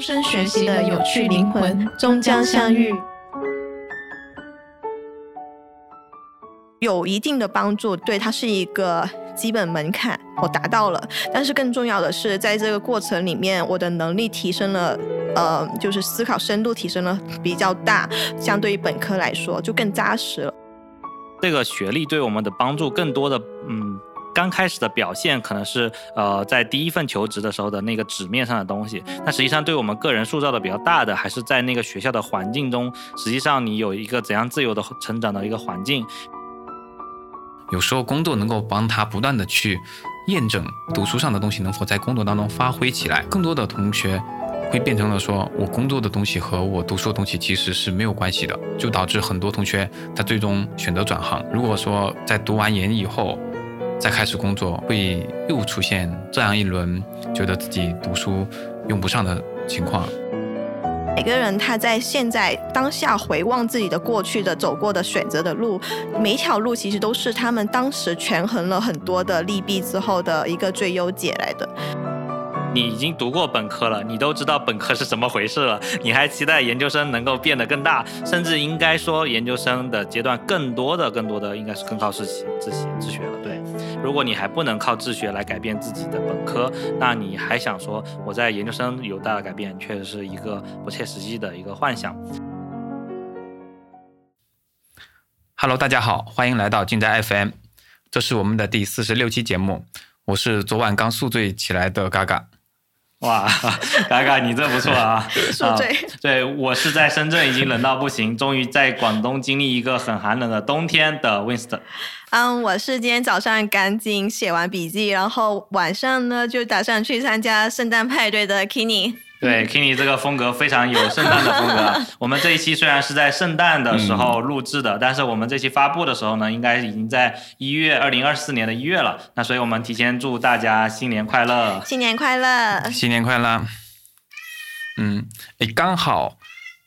终身学习的有趣灵魂终将相遇。有一定的帮助，对它是一个基本门槛，我达到了。但是更重要的是，在这个过程里面，我的能力提升了，呃，就是思考深度提升了比较大，相对于本科来说就更扎实了。这个学历对我们的帮助更多的，嗯。刚开始的表现可能是呃在第一份求职的时候的那个纸面上的东西，但实际上对我们个人塑造的比较大的，还是在那个学校的环境中，实际上你有一个怎样自由的成长的一个环境。有时候工作能够帮他不断的去验证读书上的东西能否在工作当中发挥起来，更多的同学会变成了说我工作的东西和我读书的东西其实是没有关系的，就导致很多同学他最终选择转行。如果说在读完研以后，再开始工作，会又出现这样一轮觉得自己读书用不上的情况。每个人他在现在当下回望自己的过去的走过的选择的路，每一条路其实都是他们当时权衡了很多的利弊之后的一个最优解来的。你已经读过本科了，你都知道本科是怎么回事了，你还期待研究生能够变得更大，甚至应该说研究生的阶段更多的、更多的应该是更靠自习、自习、自学了。对，如果你还不能靠自学来改变自己的本科，那你还想说我在研究生有大的改变，确实是一个不切实际的一个幻想。Hello，大家好，欢迎来到静在 FM，这是我们的第四十六期节目，我是昨晚刚宿醉起来的嘎嘎。哇，嘎嘎，你这不错啊！宿醉。对我是在深圳已经冷到不行，终于在广东经历一个很寒冷的冬天的 Winston。嗯，我是今天早上赶紧写完笔记，然后晚上呢就打算去参加圣诞派对的 Kenny。对，Kenny 这个风格非常有圣诞的风格。我们这一期虽然是在圣诞的时候录制的，但是我们这期发布的时候呢，应该已经在一月二零二四年的一月了。那所以我们提前祝大家新年快乐！新年快乐！新年快乐！嗯，哎，刚好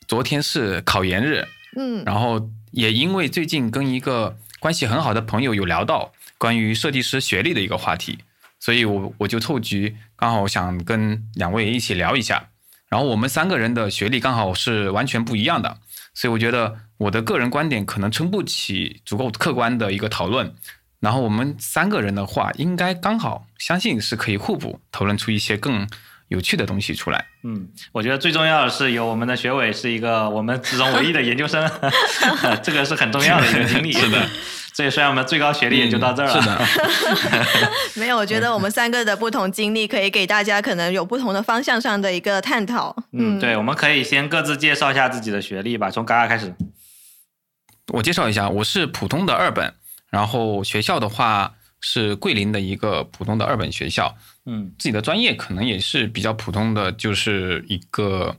昨天是考研日，嗯，然后也因为最近跟一个关系很好的朋友有聊到关于设计师学历的一个话题。所以，我我就凑局，刚好想跟两位一起聊一下。然后我们三个人的学历刚好是完全不一样的，所以我觉得我的个人观点可能撑不起足够客观的一个讨论。然后我们三个人的话，应该刚好相信是可以互补，讨论出一些更有趣的东西出来。嗯，我觉得最重要的是有我们的学委是一个我们之中唯一的研究生，这个是很重要的一个经历。是的。所以，虽然我们最高学历也就到这儿了。是的，没有，我觉得我们三个的不同经历可以给大家可能有不同的方向上的一个探讨。嗯，对，我们可以先各自介绍一下自己的学历吧，从嘎嘎开始。我介绍一下，我是普通的二本，然后学校的话是桂林的一个普通的二本学校。嗯，自己的专业可能也是比较普通的，就是一个，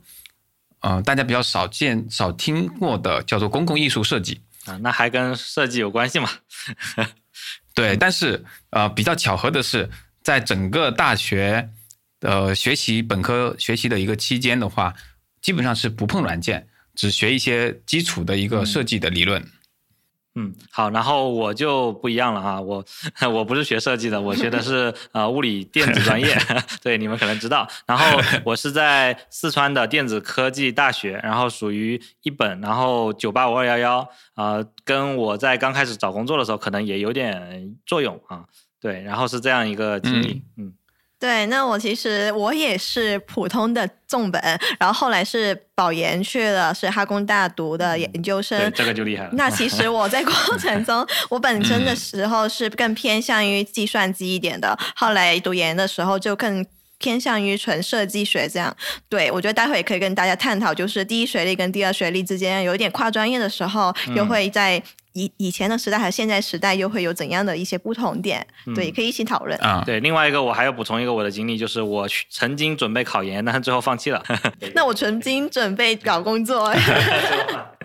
呃，大家比较少见、少听过的，叫做公共艺术设计。啊，那还跟设计有关系吗？对，但是呃，比较巧合的是，在整个大学呃学习本科学习的一个期间的话，基本上是不碰软件，只学一些基础的一个设计的理论。嗯，好，然后我就不一样了啊，我 我不是学设计的，我学的是呃物理电子专业，对，你们可能知道。然后我是在四川的电子科技大学，然后属于一本，然后九八五二幺幺，啊，跟我在刚开始找工作的时候可能也有点作用啊，对，然后是这样一个经历，嗯。对，那我其实我也是普通的重本，然后后来是保研去了，是哈工大读的研究生，这个就厉害了。那其实我在过程中，我本身的时候是更偏向于计算机一点的，后来读研的时候就更偏向于纯设计学这样。对，我觉得待会也可以跟大家探讨，就是第一学历跟第二学历之间有一点跨专业的时候，又会在。以以前的时代和现在时代又会有怎样的一些不同点？对，可以一起讨论。啊，对，另外一个我还要补充一个我的经历，就是我曾经准备考研，但是最后放弃了。那我曾经准备找工作。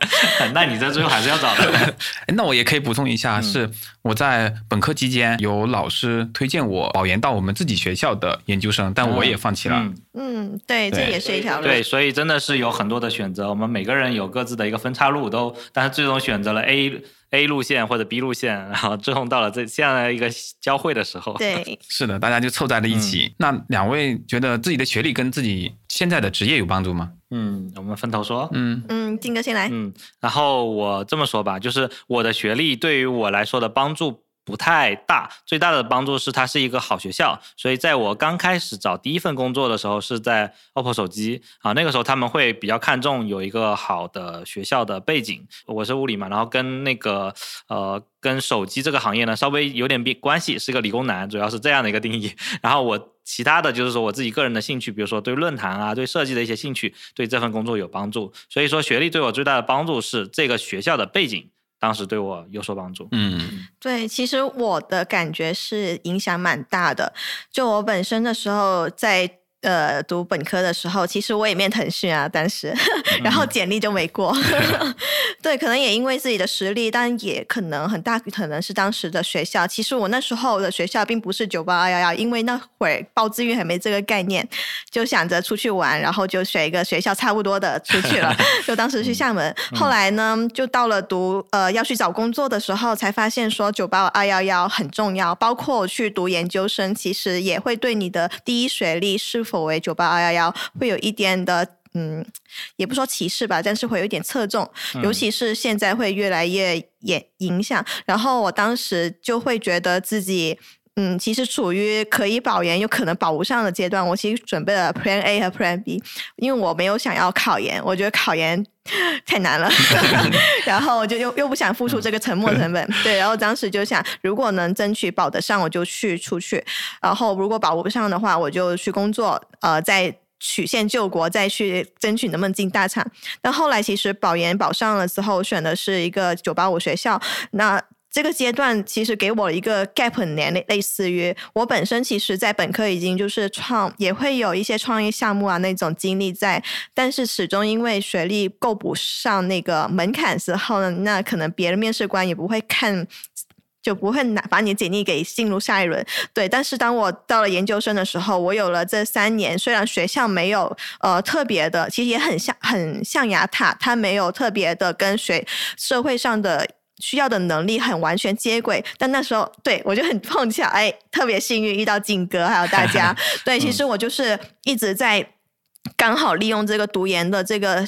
那你这最后还是要找的。那我也可以补充一下，是我在本科期间有老师推荐我保研到我们自己学校的研究生，但我也放弃了。嗯，对，这也是一条路。对，所以真的是有很多的选择，我们每个人有各自的一个分岔路，都但是最终选择了 A。A 路线或者 B 路线，然后最后到了这这样的一个交汇的时候。对，是的，大家就凑在了一起。那两位觉得自己的学历跟自己现在的职业有帮助吗？嗯，我们分头说。嗯嗯，金哥先来。嗯，然后我这么说吧，就是我的学历对于我来说的帮助。不太大，最大的帮助是它是一个好学校，所以在我刚开始找第一份工作的时候是在 OPPO 手机啊，那个时候他们会比较看重有一个好的学校的背景。我是物理嘛，然后跟那个呃跟手机这个行业呢稍微有点关系，是个理工男，主要是这样的一个定义。然后我其他的就是说我自己个人的兴趣，比如说对论坛啊、对设计的一些兴趣，对这份工作有帮助。所以说学历对我最大的帮助是这个学校的背景。当时对我有所帮助。嗯，对，其实我的感觉是影响蛮大的。就我本身的时候，在。呃，读本科的时候，其实我也面腾讯啊，当时，然后简历就没过。对，可能也因为自己的实力，但也可能很大可能是当时的学校。其实我那时候的学校并不是九八二幺幺，因为那会儿报志愿还没这个概念，就想着出去玩，然后就选一个学校差不多的出去了。就当时去厦门，后来呢，就到了读呃要去找工作的时候，才发现说九八二幺幺很重要，包括去读研究生，其实也会对你的第一学历是。否为九八二幺幺会有一点的嗯，也不说歧视吧，但是会有一点侧重，尤其是现在会越来越影影响。然后我当时就会觉得自己嗯，其实处于可以保研又可能保不上的阶段。我其实准备了 Plan A 和 Plan B，因为我没有想要考研，我觉得考研 太难了，然后就又又不想付出这个沉没成本。对，然后当时就想，如果能争取保得上，我就去出去；然后如果保不上的话，我就去工作，呃，再曲线救国，再去争取能不能进大厂。但后来其实保研保上了之后，选的是一个九八五学校，那。这个阶段其实给我一个 gap 年，类类似于我本身其实，在本科已经就是创，也会有一些创业项目啊那种经历在，但是始终因为学历够不上那个门槛之后呢，那可能别的面试官也不会看，就不会拿把你简历给进入下一轮。对，但是当我到了研究生的时候，我有了这三年，虽然学校没有呃特别的，其实也很像很象牙塔，它没有特别的跟学社会上的。需要的能力很完全接轨，但那时候对我就很碰巧，哎，特别幸运遇到景哥还有大家。对，其实我就是一直在刚好利用这个读研的这个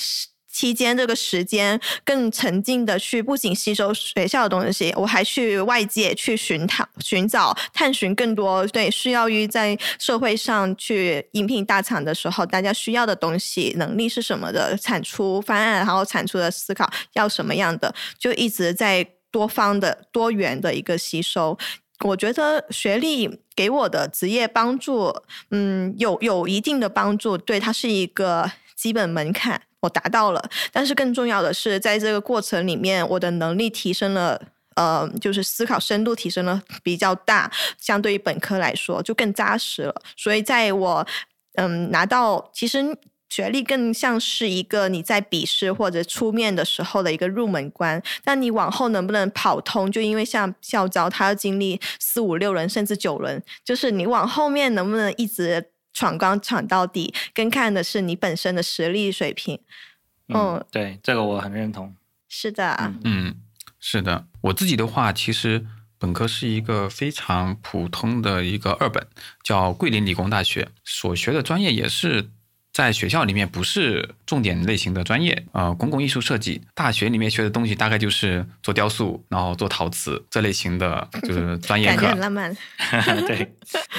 期间，这个时间更沉浸的去，不仅吸收学校的东西，我还去外界去寻探、寻找、探寻更多对需要于在社会上去应聘大厂的时候，大家需要的东西、能力是什么的，产出方案，然后产出的思考要什么样的，就一直在多方的、多元的一个吸收。我觉得学历给我的职业帮助，嗯，有有一定的帮助，对它是一个基本门槛。我达到了，但是更重要的是，在这个过程里面，我的能力提升了，呃，就是思考深度提升了比较大，相对于本科来说就更扎实了。所以，在我嗯拿到，其实学历更像是一个你在笔试或者出面的时候的一个入门关，但你往后能不能跑通，就因为像校招，他要经历四五六轮甚至九轮，就是你往后面能不能一直。闯关闯到底，更看的是你本身的实力水平。嗯，对，这个我很认同。是的，嗯，是的。我自己的话，其实本科是一个非常普通的一个二本，叫桂林理工大学，所学的专业也是。在学校里面不是重点类型的专业，呃，公共艺术设计。大学里面学的东西大概就是做雕塑，然后做陶瓷这类型的，就是 专业课。很浪漫。对，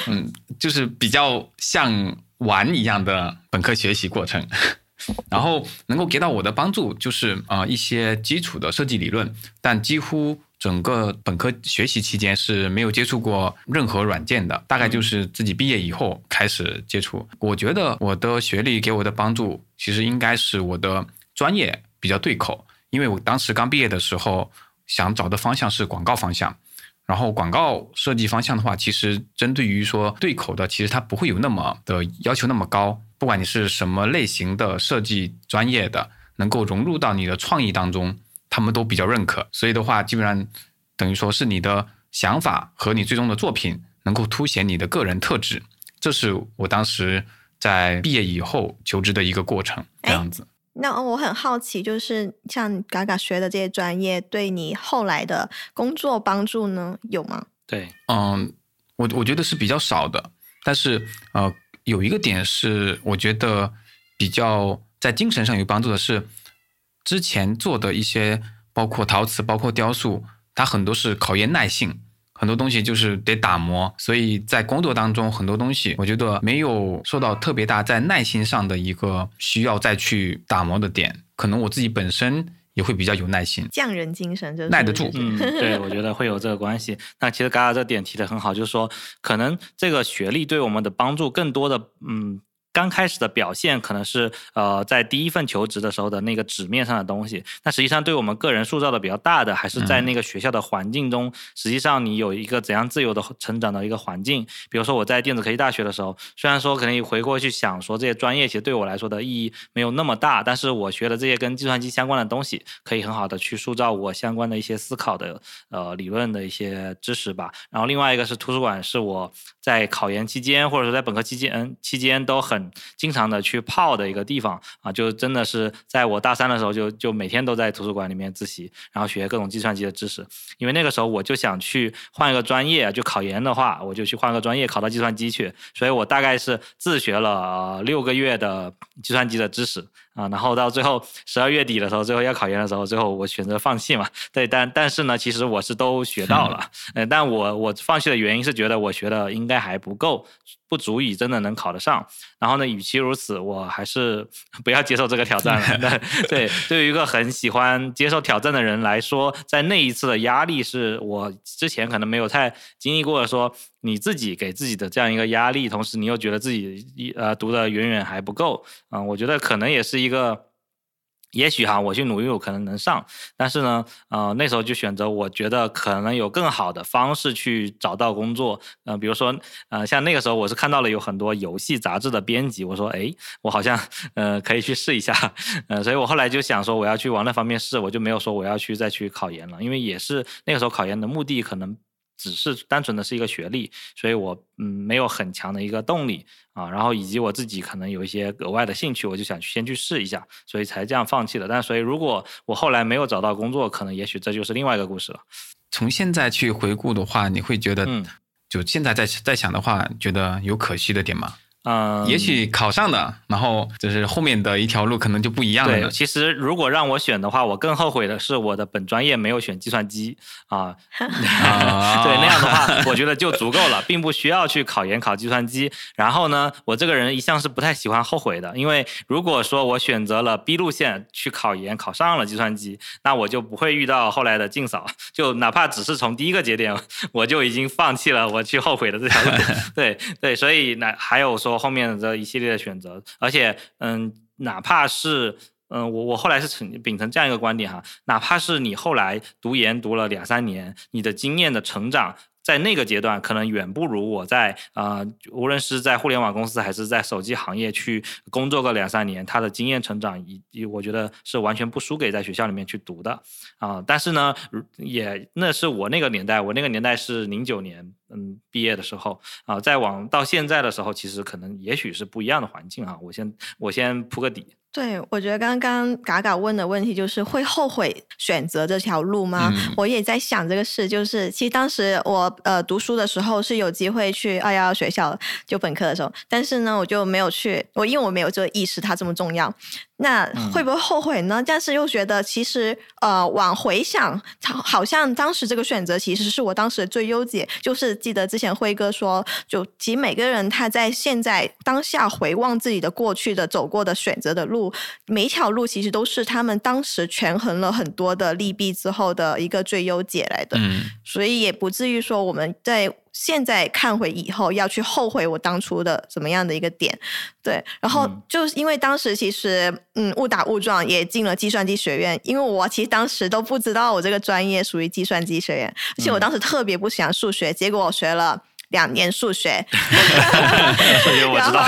嗯，就是比较像玩一样的本科学习过程。然后能够给到我的帮助就是啊一些基础的设计理论，但几乎。整个本科学习期间是没有接触过任何软件的，大概就是自己毕业以后开始接触。我觉得我的学历给我的帮助，其实应该是我的专业比较对口，因为我当时刚毕业的时候想找的方向是广告方向，然后广告设计方向的话，其实针对于说对口的，其实它不会有那么的要求那么高，不管你是什么类型的设计专业的，能够融入到你的创意当中。他们都比较认可，所以的话，基本上等于说是你的想法和你最终的作品能够凸显你的个人特质。这是我当时在毕业以后求职的一个过程，这样子。那我很好奇，就是像嘎嘎学的这些专业，对你后来的工作帮助呢？有吗？对，嗯，我我觉得是比较少的，但是呃，有一个点是我觉得比较在精神上有帮助的是，之前做的一些包括陶瓷、包括雕塑，它很多是考验耐性。很多东西就是得打磨，所以在工作当中很多东西，我觉得没有受到特别大在耐心上的一个需要再去打磨的点。可能我自己本身也会比较有耐心，匠人精神就是耐得住。嗯，对，我觉得会有这个关系。那其实嘎嘎这点提的很好，就是说可能这个学历对我们的帮助更多的，嗯。刚开始的表现可能是呃，在第一份求职的时候的那个纸面上的东西，那实际上对我们个人塑造的比较大的，还是在那个学校的环境中。实际上，你有一个怎样自由的成长的一个环境。比如说，我在电子科技大学的时候，虽然说可能回过去想说这些专业其实对我来说的意义没有那么大，但是我学的这些跟计算机相关的东西，可以很好的去塑造我相关的一些思考的呃理论的一些知识吧。然后另外一个是图书馆，是我在考研期间或者说在本科期间期间都很。经常的去泡的一个地方啊，就真的是在我大三的时候，就就每天都在图书馆里面自习，然后学各种计算机的知识。因为那个时候我就想去换一个专业，就考研的话，我就去换个专业，考到计算机去。所以我大概是自学了六个月的计算机的知识。啊，然后到最后十二月底的时候，最后要考研的时候，最后我选择放弃嘛。对，但但是呢，其实我是都学到了。呃，但我我放弃的原因是觉得我学的应该还不够，不足以真的能考得上。然后呢，与其如此，我还是 不要接受这个挑战了。对，对于一个很喜欢接受挑战的人来说，在那一次的压力是我之前可能没有太经历过的。说你自己给自己的这样一个压力，同时你又觉得自己一呃读的远远还不够。嗯，我觉得可能也是。一个，也许哈，我去努力，我可能能上，但是呢，呃，那时候就选择，我觉得可能有更好的方式去找到工作，嗯，比如说，呃，像那个时候，我是看到了有很多游戏杂志的编辑，我说，哎，我好像，呃，可以去试一下，呃，所以我后来就想说，我要去往那方面试，我就没有说我要去再去考研了，因为也是那个时候考研的目的可能。只是单纯的是一个学历，所以我嗯没有很强的一个动力啊，然后以及我自己可能有一些额外的兴趣，我就想先去试一下，所以才这样放弃的。但所以如果我后来没有找到工作，可能也许这就是另外一个故事了。从现在去回顾的话，你会觉得，嗯，就现在在在想的话，觉得有可惜的点吗？嗯，也许考上的，然后就是后面的一条路可能就不一样了。对，其实如果让我选的话，我更后悔的是我的本专业没有选计算机啊。对，那样的话，我觉得就足够了，并不需要去考研考计算机。然后呢，我这个人一向是不太喜欢后悔的，因为如果说我选择了 B 路线去考研，考上了计算机，那我就不会遇到后来的净扫。就哪怕只是从第一个节点，我就已经放弃了我去后悔的这条路。对对，所以那还有说。后面的这一系列的选择，而且，嗯，哪怕是，嗯，我我后来是秉秉承这样一个观点哈，哪怕是你后来读研读了两三年，你的经验的成长。在那个阶段，可能远不如我在啊，无论是在互联网公司还是在手机行业去工作个两三年，他的经验成长，以我觉得是完全不输给在学校里面去读的啊。但是呢，也那是我那个年代，我那个年代是零九年嗯毕业的时候啊。再往到现在的时候，其实可能也许是不一样的环境啊。我先我先铺个底。对，我觉得刚刚嘎嘎问的问题就是会后悔选择这条路吗？我也在想这个事，就是其实当时我呃读书的时候是有机会去二幺幺学校就本科的时候，但是呢我就没有去，我因为我没有这个意识它这么重要。那会不会后悔呢？但是又觉得其实呃往回想，好像当时这个选择其实是我当时的最优解。就是记得之前辉哥说，就其实每个人他在现在当下回望自己的过去的走过的选择的路，每一条路其实都是他们当时权衡了很多的利弊之后的一个最优解来的。嗯，所以也不至于说我们在。现在看回以后，要去后悔我当初的怎么样的一个点，对，然后就是因为当时其实嗯误打误撞也进了计算机学院，因为我其实当时都不知道我这个专业属于计算机学院，而且我当时特别不喜欢数学，结果我学了。两年数学，然后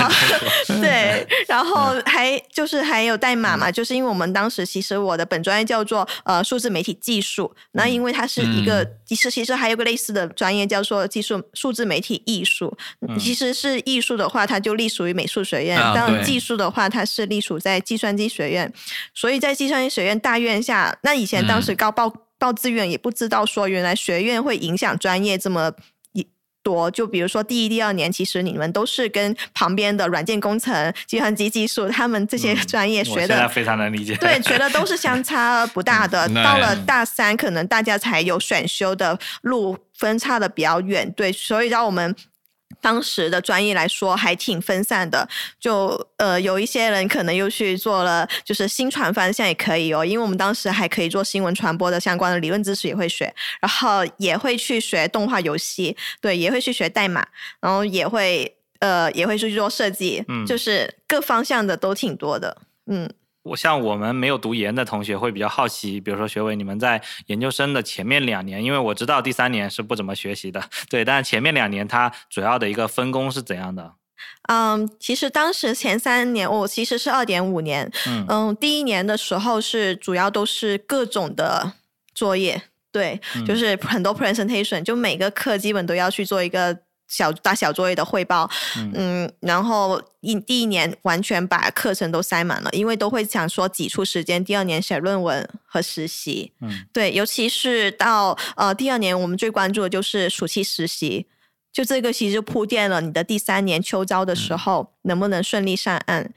对，然后还就是还有代码嘛，就是因为我们当时其实我的本专业叫做呃数字媒体技术，那因为它是一个其实其实还有个类似的专业叫做技术数字媒体艺术，其实是艺术的话，它就隶属于美术学院；当然技术的话，它是隶属在计算机学院。所以在计算机学院大院下，那以前当时高报报志愿也不知道说原来学院会影响专业这么。多就比如说第一、第二年，其实你们都是跟旁边的软件工程、计算机技术他们这些专业学的，非常能理解。对，学的都是相差不大的。到了大三，可能大家才有选修的路分叉的比较远。对，所以让我们。当时的专业来说还挺分散的，就呃有一些人可能又去做了，就是新传方向也可以哦，因为我们当时还可以做新闻传播的相关的理论知识也会学，然后也会去学动画游戏，对，也会去学代码，然后也会呃也会去做设计，就是各方向的都挺多的，嗯。我像我们没有读研的同学会比较好奇，比如说学伟，你们在研究生的前面两年，因为我知道第三年是不怎么学习的，对，但是前面两年它主要的一个分工是怎样的？嗯，其实当时前三年我其实是二点五年，嗯，第一年的时候是主要都是各种的作业，对，就是很多 presentation，就每个课基本都要去做一个。小大小作业的汇报，嗯，然后一第一年完全把课程都塞满了，因为都会想说挤出时间，第二年写论文和实习，嗯，对，尤其是到呃第二年，我们最关注的就是暑期实习，就这个其实铺垫了你的第三年秋招的时候能不能顺利上岸。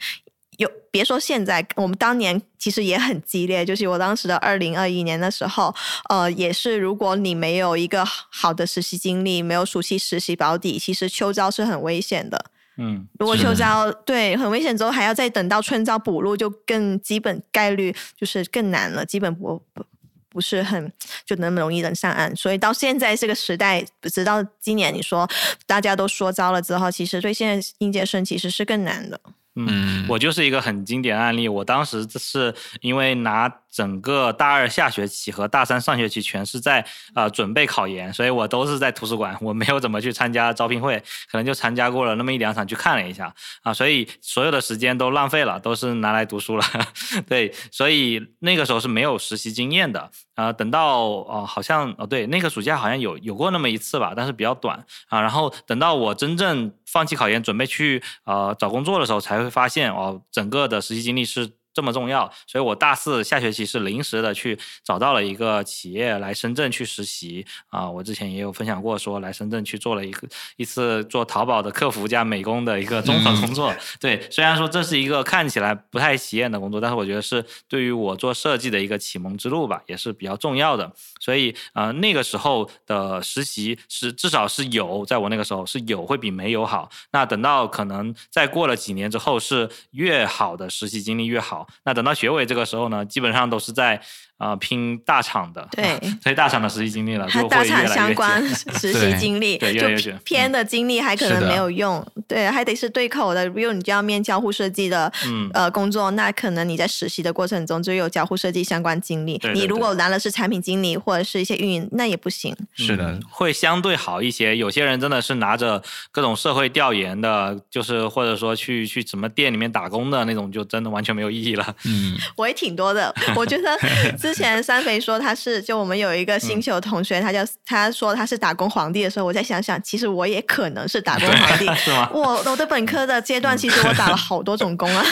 有别说现在，我们当年其实也很激烈。就是我当时的二零二一年的时候，呃，也是如果你没有一个好的实习经历，没有暑期实习保底，其实秋招是很危险的。嗯，如果秋招对很危险之后，还要再等到春招补录，就更基本概率就是更难了，基本不不不是很就那么容易能上岸。所以到现在这个时代，直到今年你说大家都说招了之后，其实对现在应届生其实是更难的。嗯，我就是一个很经典案例。我当时是因为拿整个大二下学期和大三上学期全是在呃准备考研，所以我都是在图书馆，我没有怎么去参加招聘会，可能就参加过了那么一两场去看了一下啊，所以所有的时间都浪费了，都是拿来读书了。对，所以那个时候是没有实习经验的啊。等到哦，好像哦对，那个暑假好像有有过那么一次吧，但是比较短啊。然后等到我真正放弃考研，准备去呃找工作的时候，才会发现哦，整个的实习经历是。这么重要，所以我大四下学期是临时的去找到了一个企业来深圳去实习啊。我之前也有分享过，说来深圳去做了一个一次做淘宝的客服加美工的一个综合工作。对，虽然说这是一个看起来不太起眼的工作，但是我觉得是对于我做设计的一个启蒙之路吧，也是比较重要的。所以呃，那个时候的实习是至少是有，在我那个时候是有会比没有好。那等到可能再过了几年之后，是越好的实习经历越好。那等到学委这个时候呢，基本上都是在。啊，拼大厂的，对，所以大厂的实习经历了，就大厂相关 实习经历，对，就偏的经历还可能没有用，对，还得是对口的。比如你就要面交互设计的，嗯呃，工作，那可能你在实习的过程中就有交互设计相关经历。你如果拿的是产品经理或者是一些运营，那也不行。是的，会相对好一些。有些人真的是拿着各种社会调研的，就是或者说去去什么店里面打工的那种，就真的完全没有意义了。嗯，我也挺多的，我觉得。之前三肥说他是，就我们有一个星球同学，他叫他说他是打工皇帝的时候，我再想想，其实我也可能是打工皇帝。是吗？我我的本科的阶段，其实我打了好多种工啊。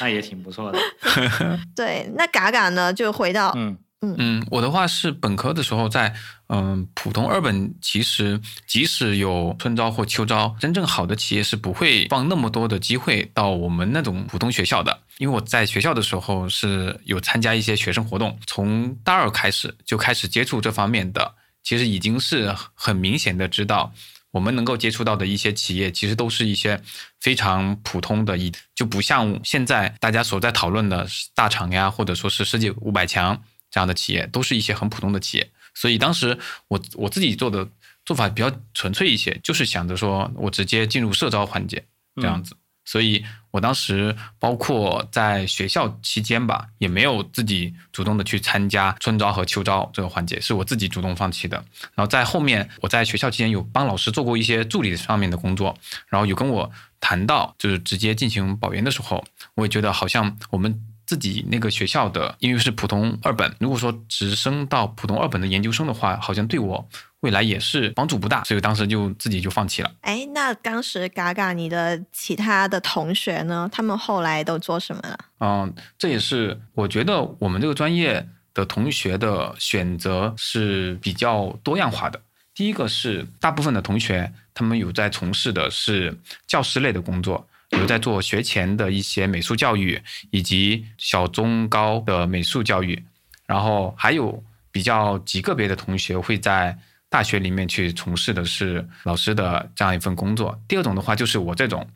那也挺不错的。对，那嘎嘎呢，就回到嗯。嗯，我的话是本科的时候在嗯普通二本，其实即使有春招或秋招，真正好的企业是不会放那么多的机会到我们那种普通学校的。因为我在学校的时候是有参加一些学生活动，从大二开始就开始接触这方面的，其实已经是很明显的知道，我们能够接触到的一些企业，其实都是一些非常普通的，一就不像现在大家所在讨论的大厂呀，或者说是世界五百强。这样的企业都是一些很普通的企业，所以当时我我自己做的做法比较纯粹一些，就是想着说我直接进入社招环节这样子，所以我当时包括在学校期间吧，也没有自己主动的去参加春招和秋招这个环节，是我自己主动放弃的。然后在后面，我在学校期间有帮老师做过一些助理上面的工作，然后有跟我谈到就是直接进行保研的时候，我也觉得好像我们自己那个学校的，因为是普通二本，如果说直升到普通二本的研究生的话，好像对我。未来也是帮助不大，所以当时就自己就放弃了。哎，那当时嘎嘎，你的其他的同学呢？他们后来都做什么了？嗯，这也是我觉得我们这个专业的同学的选择是比较多样化的。第一个是大部分的同学，他们有在从事的是教师类的工作，有在做学前的一些美术教育，以及小中高的美术教育。然后还有比较极个别的同学会在。大学里面去从事的是老师的这样一份工作。第二种的话，就是我这种，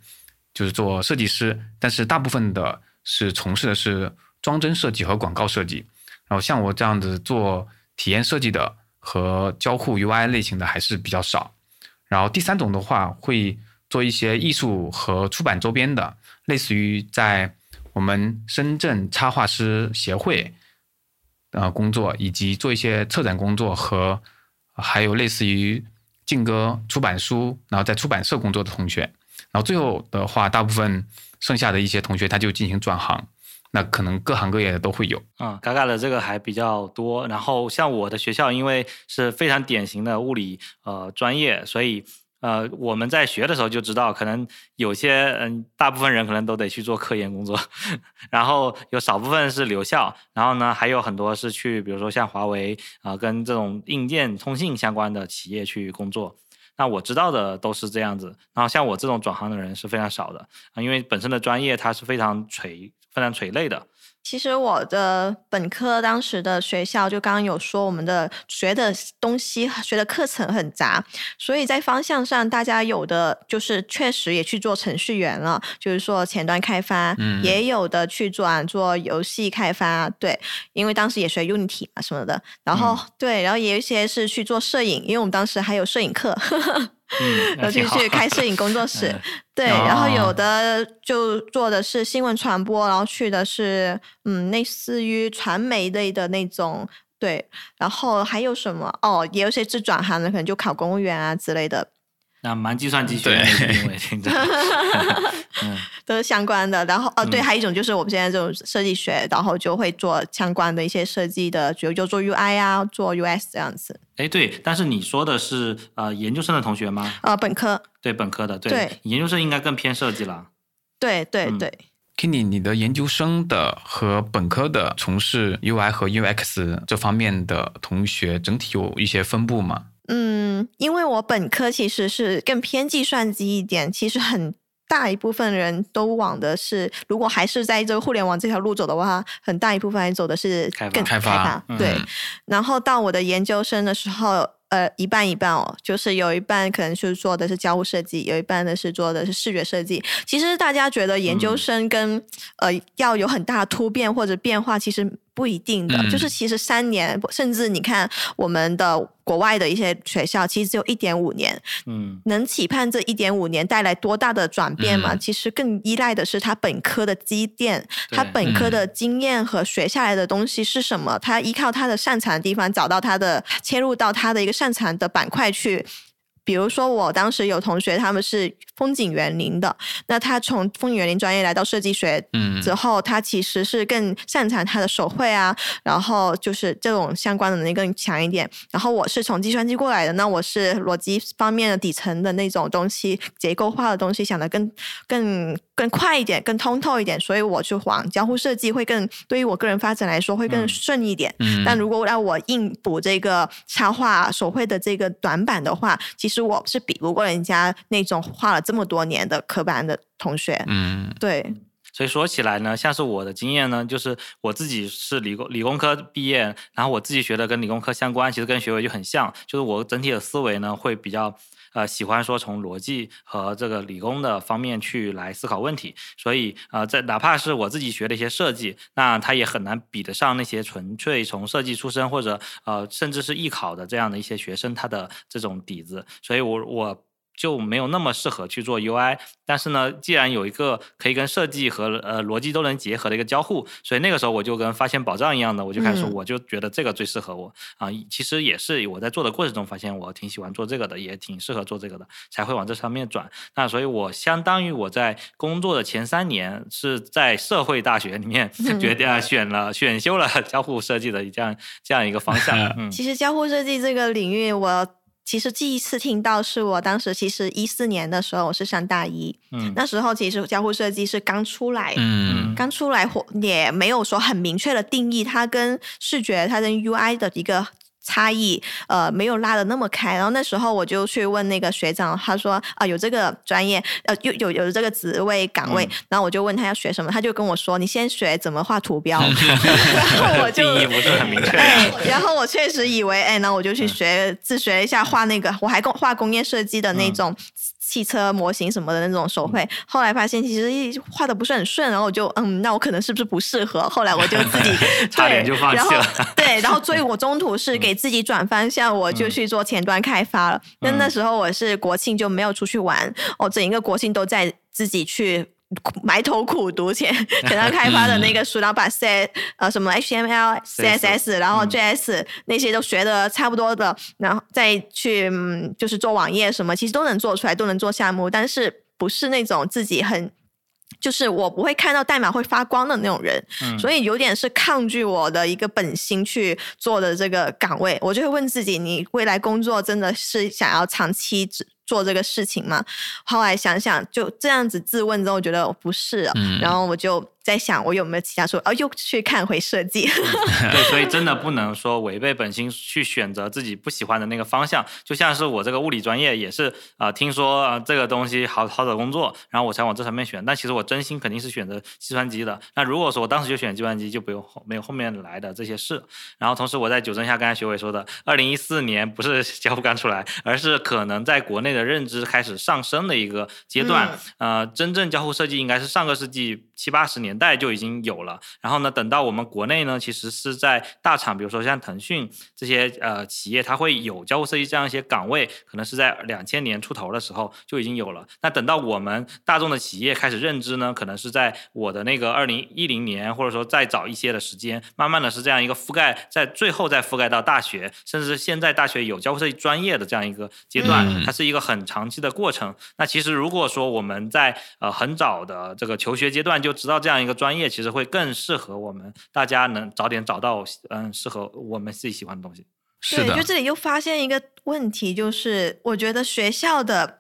就是做设计师，但是大部分的是从事的是装帧设计和广告设计。然后像我这样子做体验设计的和交互 UI 类型的还是比较少。然后第三种的话，会做一些艺术和出版周边的，类似于在我们深圳插画师协会呃工作，以及做一些策展工作和。还有类似于劲歌出版书，然后在出版社工作的同学，然后最后的话，大部分剩下的一些同学他就进行转行，那可能各行各业的都会有。嗯，嘎嘎的这个还比较多。然后像我的学校，因为是非常典型的物理呃专业，所以。呃，我们在学的时候就知道，可能有些嗯，大部分人可能都得去做科研工作，然后有少部分是留校，然后呢，还有很多是去，比如说像华为啊，跟这种硬件通信相关的企业去工作。那我知道的都是这样子，然后像我这种转行的人是非常少的啊，因为本身的专业它是非常垂、非常垂类的。其实我的本科当时的学校就刚刚有说，我们的学的东西、学的课程很杂，所以在方向上，大家有的就是确实也去做程序员了，就是说前端开发，也有的去转做游戏开发，对，因为当时也学 Unity 嘛什么的，然后对，然后也有一些是去做摄影，因为我们当时还有摄影课。然后就去开摄影工作。室，对，然后有的就做的是新闻传播，然后去的是嗯，类似于传媒类的那种，对，然后还有什么哦，也有些是转行的，可能就考公务员啊之类的。那蛮计算机学院的，因为听着，嗯，都是相关的。然后哦，对，还有一种就是我们现在这种设计学，然后就会做相关的一些设计的，比如就做 UI 啊，做 US 这样子。哎，对，但是你说的是呃研究生的同学吗？呃，本科。对，本科的，对，研究生应该更偏设计了。对对对。Kenny，你的研究生的和本科的从事 UI 和 UX 这方面的同学，整体有一些分布吗？嗯，因为我本科其实是更偏计算机一点，其实很大一部分人都往的是，如果还是在这个互联网这条路走的话，很大一部分还走的是更开发。对，然后到我的研究生的时候。呃，一半一半哦，就是有一半可能是做的是交互设计，有一半的是做的是视觉设计。其实大家觉得研究生跟呃要有很大的突变或者变化，其实。不一定的，就是其实三年，甚至你看我们的国外的一些学校，其实只有一点五年。嗯，能期盼这一点五年带来多大的转变吗？其实更依赖的是他本科的积淀，他本科的经验和学下来的东西是什么？他依靠他的擅长的地方，找到他的切入到他的一个擅长的板块去。比如说，我当时有同学，他们是风景园林的，那他从风景园林专业来到设计学之后，他其实是更擅长他的手绘啊，然后就是这种相关的能力更强一点。然后我是从计算机过来的，那我是逻辑方面的底层的那种东西，结构化的东西想的更更更快一点，更通透一点，所以我就往交互设计会更对于我个人发展来说会更顺一点。嗯但如果让我硬补这个插画手绘的这个短板的话，其实。我是比不过人家那种画了这么多年的科班的同学，嗯，对。所以说起来呢，像是我的经验呢，就是我自己是理工理工科毕业，然后我自己学的跟理工科相关，其实跟学位就很像，就是我整体的思维呢会比较。呃，喜欢说从逻辑和这个理工的方面去来思考问题，所以呃，在哪怕是我自己学的一些设计，那他也很难比得上那些纯粹从设计出身或者呃甚至是艺考的这样的一些学生他的这种底子，所以我我就没有那么适合去做 UI，但是呢，既然有一个可以跟设计和呃逻辑都能结合的一个交互，所以那个时候我就跟发现宝藏一样的，我就开始说，我就觉得这个最适合我啊。其实也是我在做的过程中发现，我挺喜欢做这个的，也挺适合做这个的，才会往这上面转。那所以，我相当于我在工作的前三年是在社会大学里面决定选了选修了 交互设计的这样这样一个方向。嗯，其实交互设计这个领域，我。其实第一次听到是我当时其实一四年的时候，我是上大一，嗯，那时候其实交互设计是刚出来，嗯，刚出来或也没有说很明确的定义，它跟视觉、它跟 UI 的一个。差异呃没有拉的那么开，然后那时候我就去问那个学长，他说啊有这个专业呃有有有这个职位岗位，然后我就问他要学什么，他就跟我说你先学怎么画图标，然后我就定义不是很明确，然后我确实以为哎，然后我就去学自学一下画那个，我还工画工业设计的那种。汽车模型什么的那种手绘，后来发现其实画的不是很顺，然后我就嗯，那我可能是不是不适合？后来我就自己 差点就放弃了。对，然后所以我中途是 给自己转方向，我就去做前端开发了。那那时候我是国庆就没有出去玩，哦，整一个国庆都在自己去。埋头苦读前，前端开发的那个书，然后把 C 呃什么 HTML、CSS，然后 JS 那些都学的差不多的，然后再去就是做网页什么，其实都能做出来，都能做项目，但是不是那种自己很就是我不会看到代码会发光的那种人，所以有点是抗拒我的一个本心去做的这个岗位，我就会问自己：你未来工作真的是想要长期只？做这个事情嘛，后来想想就这样子自问之后，觉得不是啊，然后我就。在想我有没有其他说哦，又去看回设计。对，所以真的不能说违背本心去选择自己不喜欢的那个方向。就像是我这个物理专业也是啊，听说啊这个东西好好找工作，然后我才往这上面选。但其实我真心肯定是选择计算机的。那如果说我当时就选计算机，就不用后没有后面来的这些事。然后同时我在纠正一下刚才学伟说的，二零一四年不是 交付刚出来，而是可能在国内的认知开始上升的一个阶段。呃，真正交互设计应该是上个世纪七八十年。代就已经有了，然后呢，等到我们国内呢，其实是在大厂，比如说像腾讯这些呃企业，它会有交互设计这样一些岗位，可能是在两千年出头的时候就已经有了。那等到我们大众的企业开始认知呢，可能是在我的那个二零一零年，或者说再早一些的时间，慢慢的是这样一个覆盖，在最后再覆盖到大学，甚至是现在大学有交互设计专业的这样一个阶段，它是一个很长期的过程。那其实如果说我们在呃很早的这个求学阶段就知道这样。一个专业其实会更适合我们，大家能早点找到嗯适合我们自己喜欢的东西。对，就这里又发现一个问题，就是我觉得学校的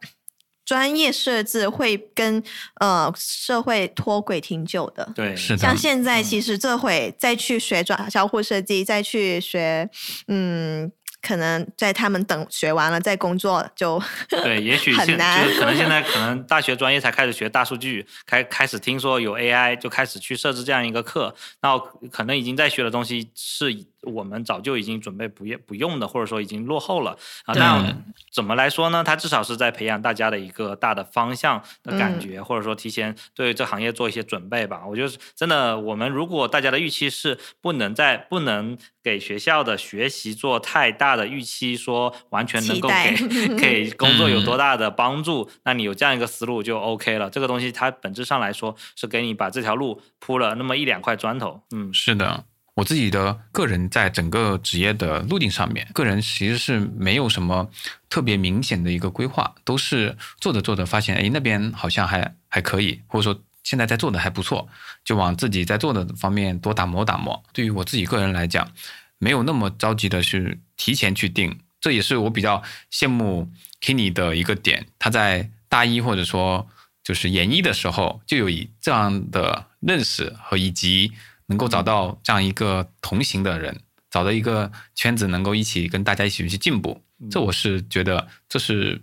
专业设置会跟呃社会脱轨挺久的。对，是的。像现在其实这会再去学转交互设计，再去学嗯。可能在他们等学完了再工作就对，也许现就是可能现在可能大学专业才开始学大数据，开开始听说有 AI 就开始去设置这样一个课，那可能已经在学的东西是。我们早就已经准备不用不用的，或者说已经落后了啊。那怎么来说呢？它至少是在培养大家的一个大的方向的感觉，或者说提前对这行业做一些准备吧。我觉得真的，我们如果大家的预期是不能在不能给学校的学习做太大的预期，说完全能够给 给工作有多大的帮助，那你有这样一个思路就 OK 了。这个东西它本质上来说是给你把这条路铺了那么一两块砖头。嗯，是的。我自己的个人在整个职业的路径上面，个人其实是没有什么特别明显的一个规划，都是做着做着发现，哎，那边好像还还可以，或者说现在在做的还不错，就往自己在做的方面多打磨打磨。对于我自己个人来讲，没有那么着急的去提前去定，这也是我比较羡慕 Kenny 的一个点。他在大一或者说就是研一的时候，就有以这样的认识和以及。能够找到这样一个同行的人，找到一个圈子，能够一起跟大家一起去进步，这我是觉得这是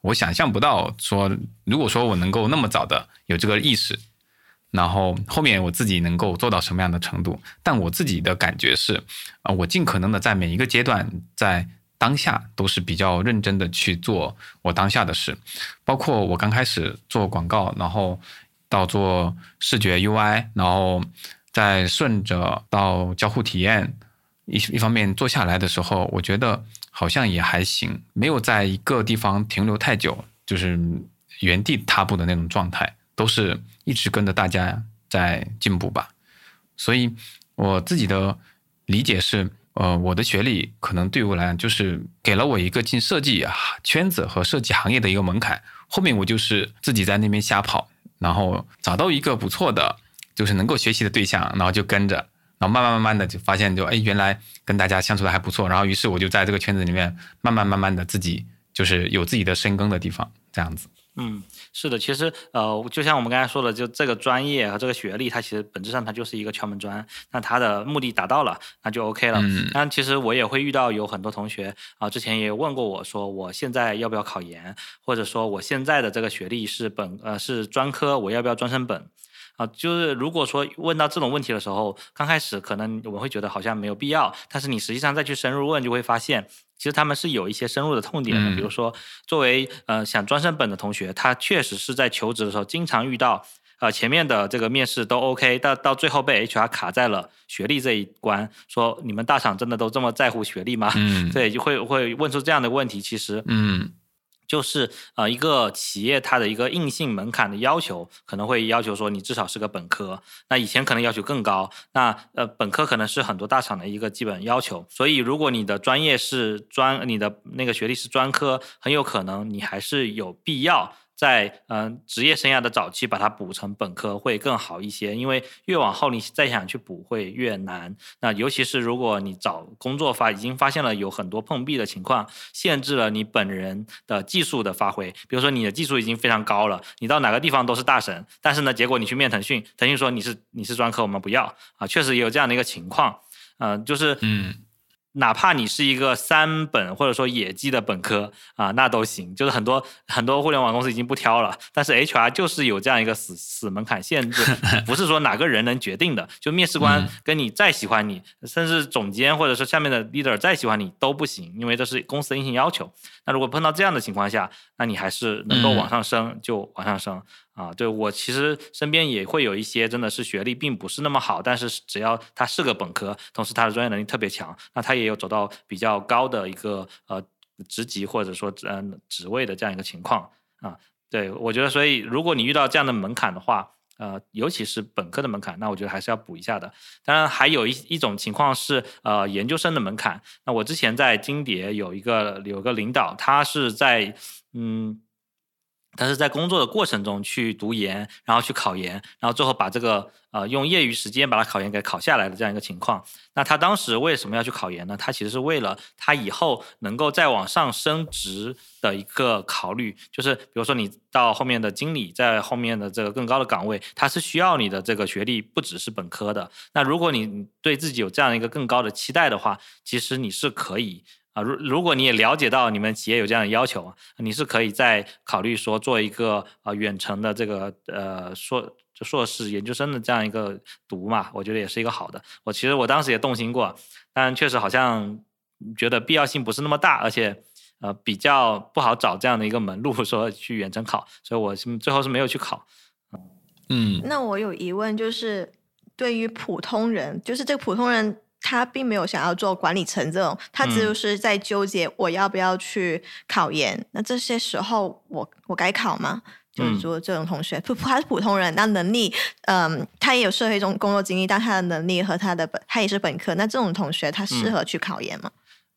我想象不到。说如果说我能够那么早的有这个意识，然后后面我自己能够做到什么样的程度？但我自己的感觉是，啊，我尽可能的在每一个阶段，在当下都是比较认真的去做我当下的事，包括我刚开始做广告，然后到做视觉 UI，然后。在顺着到交互体验一一方面做下来的时候，我觉得好像也还行，没有在一个地方停留太久。就是原地踏步的那种状态，都是一直跟着大家在进步吧。所以我自己的理解是，呃，我的学历可能对我来讲就是给了我一个进设计啊圈子和设计行业的一个门槛，后面我就是自己在那边瞎跑，然后找到一个不错的，就是能够学习的对象，然后就跟着，然后慢慢慢慢的就发现，就哎，原来跟大家相处的还不错，然后于是我就在这个圈子里面慢慢慢慢的自己就是有自己的深耕的地方，这样子。嗯，是的，其实呃，就像我们刚才说的，就这个专业和这个学历，它其实本质上它就是一个敲门砖。那它的目的达到了，那就 OK 了。嗯。但其实我也会遇到有很多同学啊，之前也问过我说，我现在要不要考研，或者说我现在的这个学历是本呃是专科，我要不要专升本？啊，就是如果说问到这种问题的时候，刚开始可能我们会觉得好像没有必要，但是你实际上再去深入问，就会发现。其实他们是有一些深入的痛点的，比如说，作为呃想专升本的同学，他确实是在求职的时候经常遇到，呃前面的这个面试都 OK，到到最后被 HR 卡在了学历这一关，说你们大厂真的都这么在乎学历吗？嗯，对，就会会问出这样的问题。其实，嗯。就是呃一个企业它的一个硬性门槛的要求，可能会要求说你至少是个本科。那以前可能要求更高，那呃本科可能是很多大厂的一个基本要求。所以如果你的专业是专，你的那个学历是专科，很有可能你还是有必要。在嗯职业生涯的早期把它补成本科会更好一些，因为越往后你再想去补会越难。那尤其是如果你找工作发已经发现了有很多碰壁的情况，限制了你本人的技术的发挥。比如说你的技术已经非常高了，你到哪个地方都是大神，但是呢，结果你去面腾讯，腾讯说你是你是专科，我们不要啊，确实也有这样的一个情况。嗯，就是嗯。哪怕你是一个三本或者说野鸡的本科啊，那都行。就是很多很多互联网公司已经不挑了，但是 HR 就是有这样一个死死门槛限制，不是说哪个人能决定的。就面试官跟你再喜欢你，甚至总监或者说下面的 leader 再喜欢你都不行，因为这是公司的硬性要求。那如果碰到这样的情况下，那你还是能够往上升就往上升。啊，对我其实身边也会有一些真的是学历并不是那么好，但是只要他是个本科，同时他的专业能力特别强，那他也有走到比较高的一个呃职级或者说嗯职位的这样一个情况啊。对我觉得，所以如果你遇到这样的门槛的话，呃，尤其是本科的门槛，那我觉得还是要补一下的。当然，还有一一种情况是呃研究生的门槛。那我之前在金蝶有一个有个领导，他是在嗯。他是在工作的过程中去读研，然后去考研，然后最后把这个呃用业余时间把他考研给考下来的这样一个情况。那他当时为什么要去考研呢？他其实是为了他以后能够再往上升职的一个考虑。就是比如说你到后面的经理，在后面的这个更高的岗位，他是需要你的这个学历不只是本科的。那如果你对自己有这样一个更高的期待的话，其实你是可以。啊，如如果你也了解到你们企业有这样的要求，你是可以再考虑说做一个呃远程的这个呃硕就硕士研究生的这样一个读嘛，我觉得也是一个好的。我其实我当时也动心过，但确实好像觉得必要性不是那么大，而且呃比较不好找这样的一个门路，说去远程考，所以我最后是没有去考。嗯，那我有疑问，就是对于普通人，就是这个普通人。他并没有想要做管理层这种，他只是在纠结我要不要去考研。那这些时候，我我该考吗？就是说，这种同学，普他是普通人，那能力，嗯，他也有社会中工作经历，但他的能力和他的本，他也是本科，那这种同学，他适合去考研吗？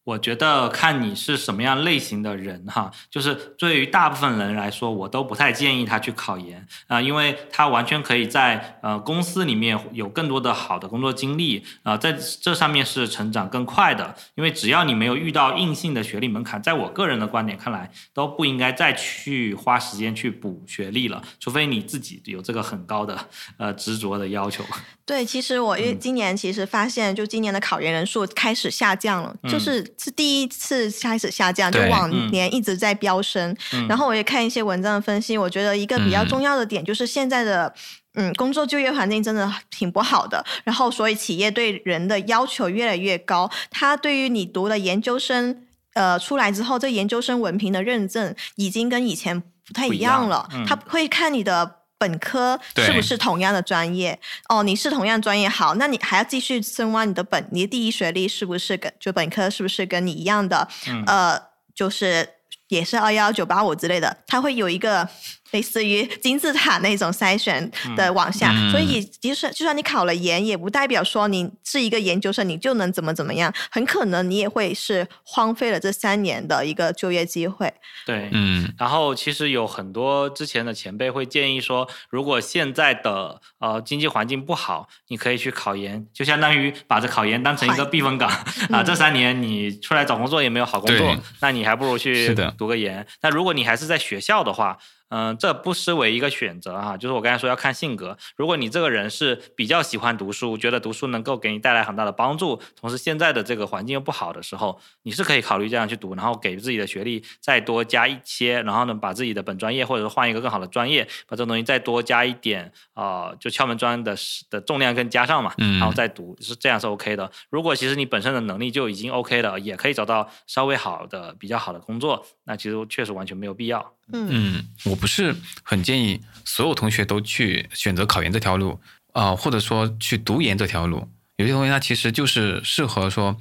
我觉得看你是什么样类型的人哈，就是对于大部分人来说，我都不太建议他去考研啊，因为他完全可以在呃公司里面有更多的好的工作经历啊，在这上面是成长更快的。因为只要你没有遇到硬性的学历门槛，在我个人的观点看来，都不应该再去花时间去补学历了，除非你自己有这个很高的呃执着的要求。对，其实我因为今年其实发现，就今年的考研人数开始下降了，就是是第一次开始下降，就往年一直在飙升。然后我也看一些文章的分析，我觉得一个比较重要的点就是现在的嗯工作就业环境真的挺不好的，然后所以企业对人的要求越来越高。他对于你读了研究生呃出来之后，这研究生文凭的认证已经跟以前不太一样了，他会看你的。本科是不是同样的专业？哦，你是同样专业，好，那你还要继续深挖你的本，你的第一学历是不是跟就本科是不是跟你一样的？呃，就是也是二幺九八五之类的，它会有一个。类似于金字塔那种筛选的往下，所以即使就算你考了研，也不代表说你是一个研究生，你就能怎么怎么样。很可能你也会是荒废了这三年的一个就业机会。对，嗯。然后其实有很多之前的前辈会建议说，如果现在的呃经济环境不好，你可以去考研，就相当于把这考研当成一个避风港啊。这三年你出来找工作也没有好工作，那你还不如去读个研。那如果你还是在学校的话，嗯，这不失为一个选择哈，就是我刚才说要看性格。如果你这个人是比较喜欢读书，觉得读书能够给你带来很大的帮助，同时现在的这个环境又不好的时候，你是可以考虑这样去读，然后给自己的学历再多加一些，然后呢，把自己的本专业或者说换一个更好的专业，把这东西再多加一点啊，就敲门砖的的重量更加上嘛，然后再读是这样是 OK 的。如果其实你本身的能力就已经 OK 了，也可以找到稍微好的比较好的工作，那其实确实完全没有必要。嗯，我不是很建议所有同学都去选择考研这条路啊，或者说去读研这条路。有些同学他其实就是适合说，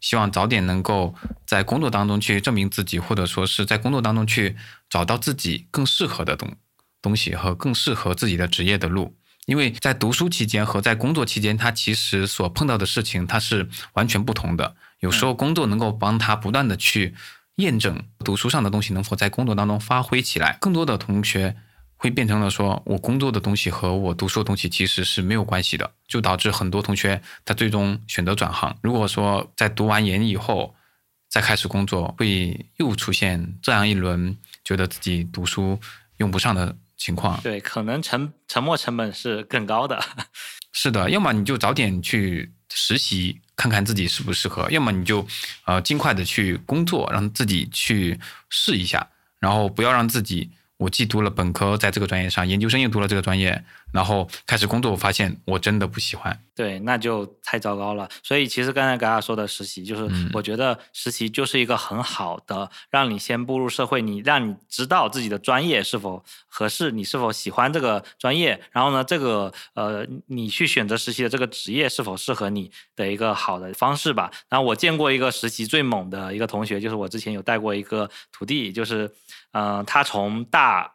希望早点能够在工作当中去证明自己，或者说是在工作当中去找到自己更适合的东东西和更适合自己的职业的路。因为在读书期间和在工作期间，他其实所碰到的事情它是完全不同的。有时候工作能够帮他不断的去。验证读书上的东西能否在工作当中发挥起来，更多的同学会变成了说，我工作的东西和我读书的东西其实是没有关系的，就导致很多同学他最终选择转行。如果说在读完研以后再开始工作，会又出现这样一轮觉得自己读书用不上的情况。对，可能沉沉没成本是更高的。是的，要么你就早点去实习。看看自己适不适合，要么你就，呃，尽快的去工作，让自己去试一下，然后不要让自己。我既读了本科，在这个专业上，研究生又读了这个专业，然后开始工作，我发现我真的不喜欢。对，那就太糟糕了。所以其实刚才嘎嘎说的实习，就是我觉得实习就是一个很好的，让你先步入社会，你让你知道自己的专业是否合适，你是否喜欢这个专业，然后呢，这个呃，你去选择实习的这个职业是否适合你的一个好的方式吧。然后我见过一个实习最猛的一个同学，就是我之前有带过一个徒弟，就是。嗯，他从大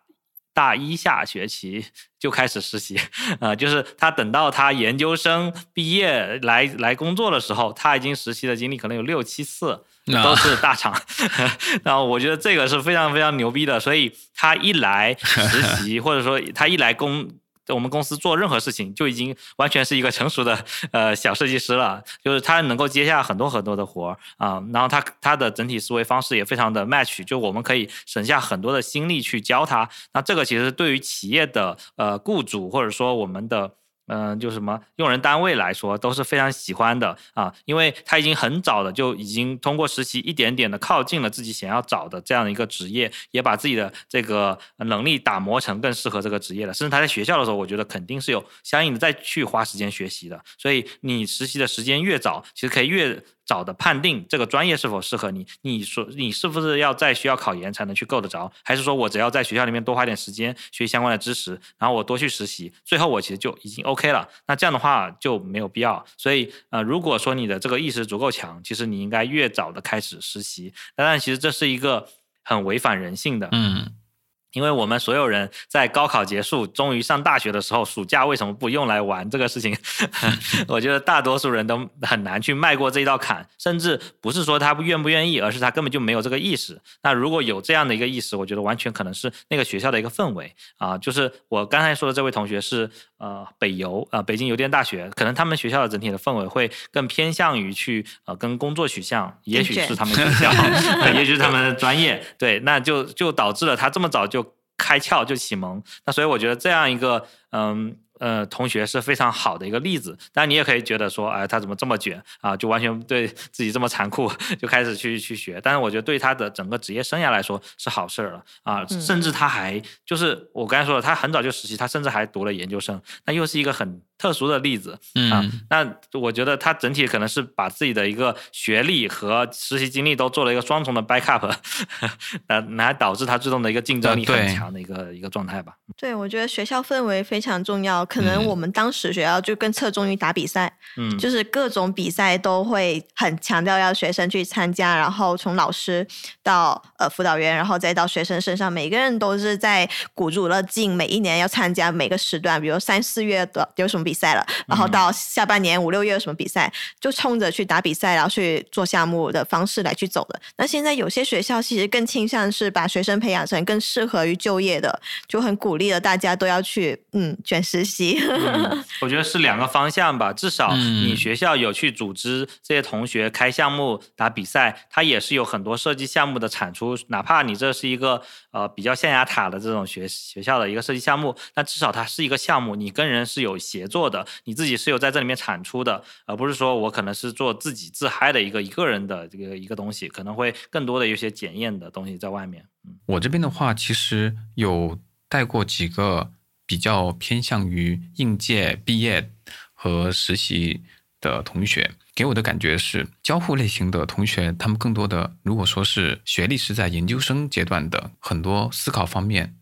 大一下学期就开始实习，呃，就是他等到他研究生毕业来来工作的时候，他已经实习的经历可能有六七次，都是大厂。然后我觉得这个是非常非常牛逼的，所以他一来实习，或者说他一来工。在我们公司做任何事情，就已经完全是一个成熟的呃小设计师了。就是他能够接下很多很多的活儿啊，然后他他的整体思维方式也非常的 match，就我们可以省下很多的心力去教他。那这个其实对于企业的呃雇主或者说我们的。嗯，就什么用人单位来说都是非常喜欢的啊，因为他已经很早的就已经通过实习一点点的靠近了自己想要找的这样的一个职业，也把自己的这个能力打磨成更适合这个职业了。甚至他在学校的时候，我觉得肯定是有相应的再去花时间学习的。所以你实习的时间越早，其实可以越。早的判定这个专业是否适合你，你说你是不是要在学校考研才能去够得着，还是说我只要在学校里面多花点时间学相关的知识，然后我多去实习，最后我其实就已经 OK 了。那这样的话就没有必要。所以呃，如果说你的这个意识足够强，其实你应该越早的开始实习。当然，其实这是一个很违反人性的。嗯。因为我们所有人在高考结束、终于上大学的时候，暑假为什么不用来玩这个事情？我觉得大多数人都很难去迈过这一道坎，甚至不是说他不愿不愿意，而是他根本就没有这个意识。那如果有这样的一个意识，我觉得完全可能是那个学校的一个氛围啊。就是我刚才说的这位同学是呃北邮啊，北京邮电大学，可能他们学校的整体的氛围会更偏向于去呃跟工作取向，也许是他们 学校，也许是他们的专业，对，那就就导致了他这么早就。开窍就启蒙，那所以我觉得这样一个嗯呃同学是非常好的一个例子。但你也可以觉得说，哎，他怎么这么卷啊？就完全对自己这么残酷，就开始去去学。但是我觉得对他的整个职业生涯来说是好事了啊。甚至他还就是我刚才说了，他很早就实习，他甚至还读了研究生，那又是一个很。特特殊的例子啊。那我觉得他整体可能是把自己的一个学历和实习经历都做了一个双重的 backup，呃，来导致他最终的一个竞争力很强的一个一个状态吧。对，我觉得学校氛围非常重要。可能我们当时学校就更侧重于打比赛，嗯，就是各种比赛都会很强调要学生去参加，然后从老师到呃辅导员，然后再到学生身上，每个人都是在鼓足了劲，每一年要参加每个时段，比如三四月的有什么比赛了，然后到下半年五六月有什么比赛，就冲着去打比赛，然后去做项目的方式来去走的。那现在有些学校其实更倾向是把学生培养成更适合于就业的，就很鼓励了大家都要去嗯卷实习。我觉得是两个方向吧，至少你学校有去组织这些同学开项目打比赛，它也是有很多设计项目的产出。哪怕你这是一个呃比较象牙塔的这种学学校的一个设计项目，那至少它是一个项目，你跟人是有协作做的，你自己是有在这里面产出的，而不是说我可能是做自己自嗨的一个一个人的这个一个东西，可能会更多的有些检验的东西在外面。我这边的话，其实有带过几个。比较偏向于应届毕业和实习的同学，给我的感觉是交互类型的同学，他们更多的如果说是学历是在研究生阶段的，很多思考方面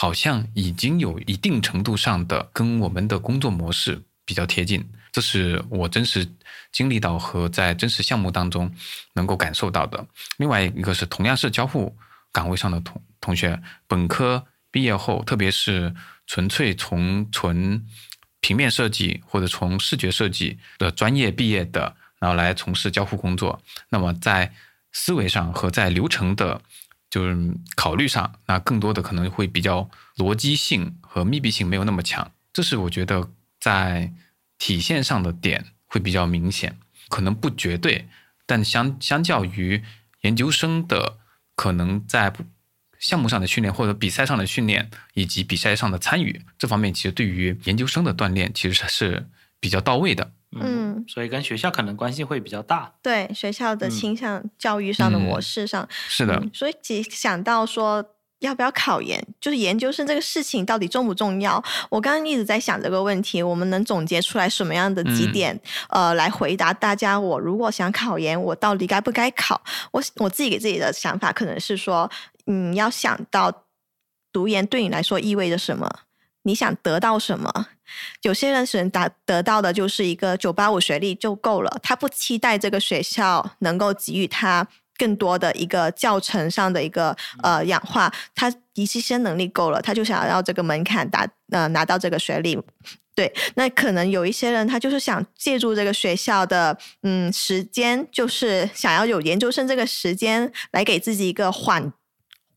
好像已经有一定程度上的跟我们的工作模式比较贴近，这是我真实经历到和在真实项目当中能够感受到的。另外一个是同样是交互岗位上的同同学，本科毕业后，特别是。纯粹从纯平面设计或者从视觉设计的专业毕业的，然后来从事交互工作，那么在思维上和在流程的，就是考虑上，那更多的可能会比较逻辑性和密闭性没有那么强，这是我觉得在体现上的点会比较明显，可能不绝对，但相相较于研究生的，可能在。项目上的训练或者比赛上的训练，以及比赛上的参与，这方面其实对于研究生的锻炼其实是比较到位的。嗯，所以跟学校可能关系会比较大。对学校的倾向、教育上的模式上，是的。所以想到说要不要考研，就是研究生这个事情到底重不重要？我刚刚一直在想这个问题，我们能总结出来什么样的几点？呃，来回答大家。我如果想考研，我到底该不该考？我我自己给自己的想法可能是说。你要想到读研对你来说意味着什么？你想得到什么？有些人只能达得到的就是一个九八五学历就够了，他不期待这个学校能够给予他更多的一个教程上的一个呃氧化，他一些些能力够了，他就想要这个门槛达呃拿到这个学历。对，那可能有一些人他就是想借助这个学校的嗯时间，就是想要有研究生这个时间来给自己一个缓。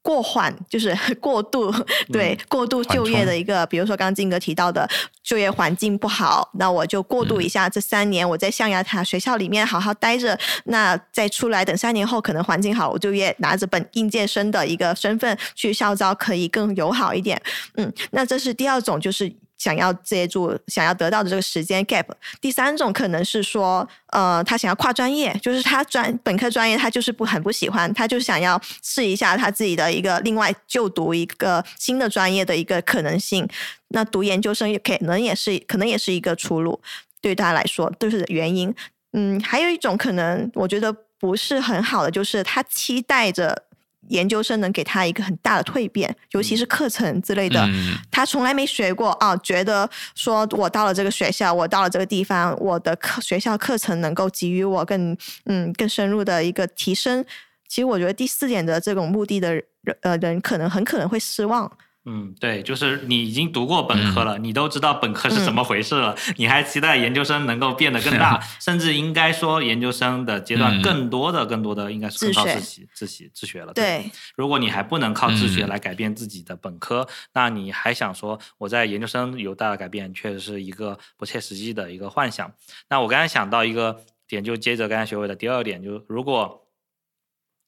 过缓就是过度，对过度就业的一个，比如说刚刚金哥提到的就业环境不好，那我就过渡一下，这三年我在象牙塔学校里面好好待着，那再出来等三年后可能环境好，我就业拿着本应届生的一个身份去校招，可以更友好一点。嗯，那这是第二种，就是。想要接住想要得到的这个时间 gap，第三种可能是说，呃，他想要跨专业，就是他专本科专业他就是不很不喜欢，他就想要试一下他自己的一个另外就读一个新的专业的一个可能性。那读研究生也可能也是可能也是一个出路，对他来说都是原因。嗯，还有一种可能，我觉得不是很好的，就是他期待着。研究生能给他一个很大的蜕变，尤其是课程之类的，他从来没学过啊，觉得说我到了这个学校，我到了这个地方，我的课学校课程能够给予我更嗯更深入的一个提升。其实我觉得第四点的这种目的的人呃人，可能很可能会失望。嗯，对，就是你已经读过本科了，你都知道本科是怎么回事了，你还期待研究生能够变得更大，甚至应该说研究生的阶段更多的、更多的应该是靠自习、自习、自学了。对，如果你还不能靠自学来改变自己的本科，那你还想说我在研究生有大的改变，确实是一个不切实际的一个幻想。那我刚才想到一个点，就接着刚才学伟的第二点，就如果。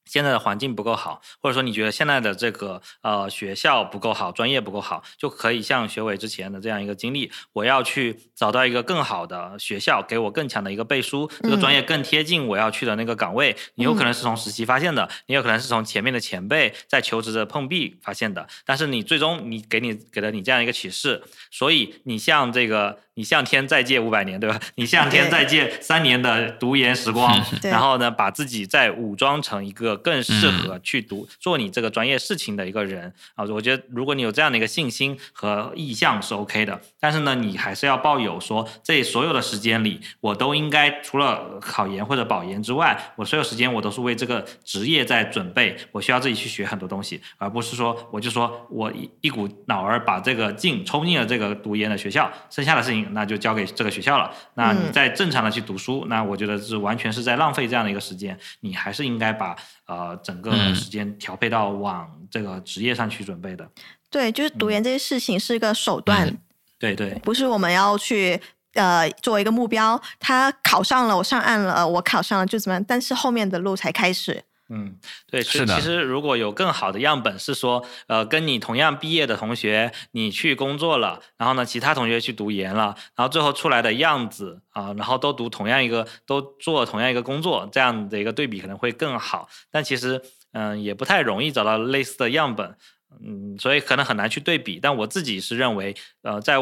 现在的环境不够好，或者说你觉得现在的这个呃学校不够好，专业不够好，就可以像学伟之前的这样一个经历，我要去找到一个更好的学校，给我更强的一个背书，这个专业更贴近我要去的那个岗位。你有可能是从实习发现的，你有可能是从前面的前辈在求职的碰壁发现的，但是你最终你给你给了你这样一个启示，所以你像这个你向天再借五百年，对吧？你向天再借三年的读研时光，然后呢，把自己再武装成一个更适合去读做你这个专业事情的一个人啊。我觉得如果你有这样的一个信心和意向是 OK 的，但是呢，你还是要抱有说这所有的时间里，我都应该除了考研或者保研之外，我所有时间我都是为这个职业在准备，我需要自己去学很多东西，而不是说我就说我一一股脑儿把这个劲冲进了这个读研的学校，剩下的事情。那就交给这个学校了。那你再正常的去读书，那我觉得是完全是在浪费这样的一个时间。你还是应该把呃整个时间调配到往这个职业上去准备的。对，就是读研这些事情是一个手段。对对，不是我们要去呃作为一个目标。他考上了，我上岸了，我考上了就怎么样？但是后面的路才开始。嗯，对，是的。其实如果有更好的样本，是说，呃，跟你同样毕业的同学，你去工作了，然后呢，其他同学去读研了，然后最后出来的样子啊，然后都读同样一个，都做同样一个工作，这样的一个对比可能会更好。但其实，嗯，也不太容易找到类似的样本，嗯，所以可能很难去对比。但我自己是认为，呃，在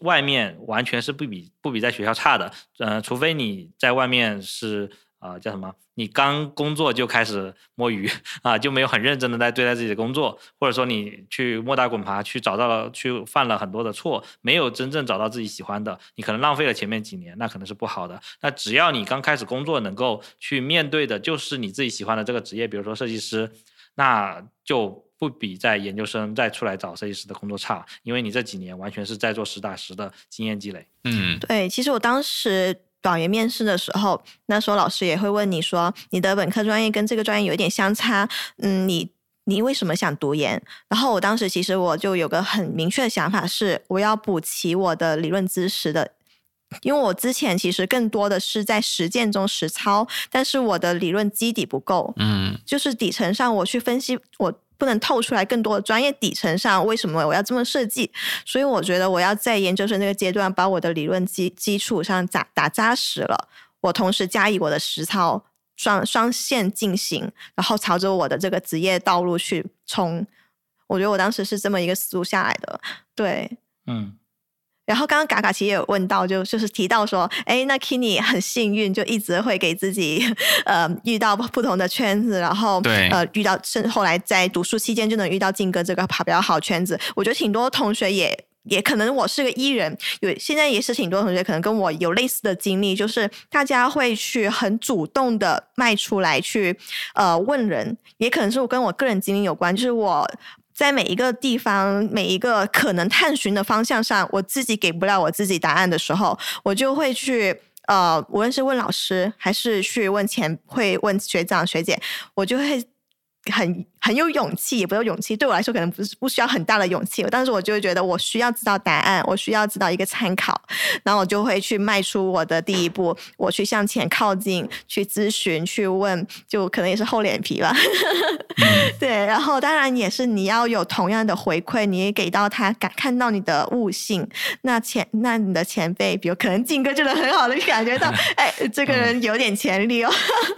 外面完全是不比不比在学校差的，呃，除非你在外面是。啊，叫什么？你刚工作就开始摸鱼啊，就没有很认真的在对待自己的工作，或者说你去摸打滚爬去找到了，去犯了很多的错，没有真正找到自己喜欢的，你可能浪费了前面几年，那可能是不好的。那只要你刚开始工作能够去面对的就是你自己喜欢的这个职业，比如说设计师，那就不比在研究生再出来找设计师的工作差，因为你这几年完全是在做实打实的经验积累。嗯，对，其实我当时。保研面试的时候，那时候老师也会问你说，你的本科专业跟这个专业有一点相差，嗯，你你为什么想读研？然后我当时其实我就有个很明确的想法是，我要补齐我的理论知识的，因为我之前其实更多的是在实践中实操，但是我的理论基底不够，嗯，就是底层上我去分析我。不能透出来更多的专业底层上，为什么我要这么设计？所以我觉得我要在研究生这个阶段，把我的理论基基础上打打扎实了。我同时加以我的实操，双双线进行，然后朝着我的这个职业道路去冲。我觉得我当时是这么一个思路下来的。对，嗯。然后刚刚嘎嘎其实也有问到，就就是提到说，哎，那 Kini 很幸运，就一直会给自己 呃遇到不同的圈子，然后呃遇到甚后来在读书期间就能遇到静哥这个跑比较好圈子。我觉得挺多同学也也可能我是个艺人，有现在也是挺多同学可能跟我有类似的经历，就是大家会去很主动的迈出来去呃问人，也可能是我跟我个人经历有关，就是我。在每一个地方、每一个可能探寻的方向上，我自己给不了我自己答案的时候，我就会去呃，无论是问老师，还是去问前会问学长学姐，我就会很。很有勇气，也不有勇气。对我来说，可能不是不需要很大的勇气。但是我就会觉得，我需要知道答案，我需要知道一个参考，然后我就会去迈出我的第一步，我去向前靠近，去咨询，去问，就可能也是厚脸皮吧。对，然后当然也是你要有同样的回馈，你也给到他感看到你的悟性。那前那你的前辈，比如可能静哥就能很好的感觉到，哎，这个人有点潜力哦。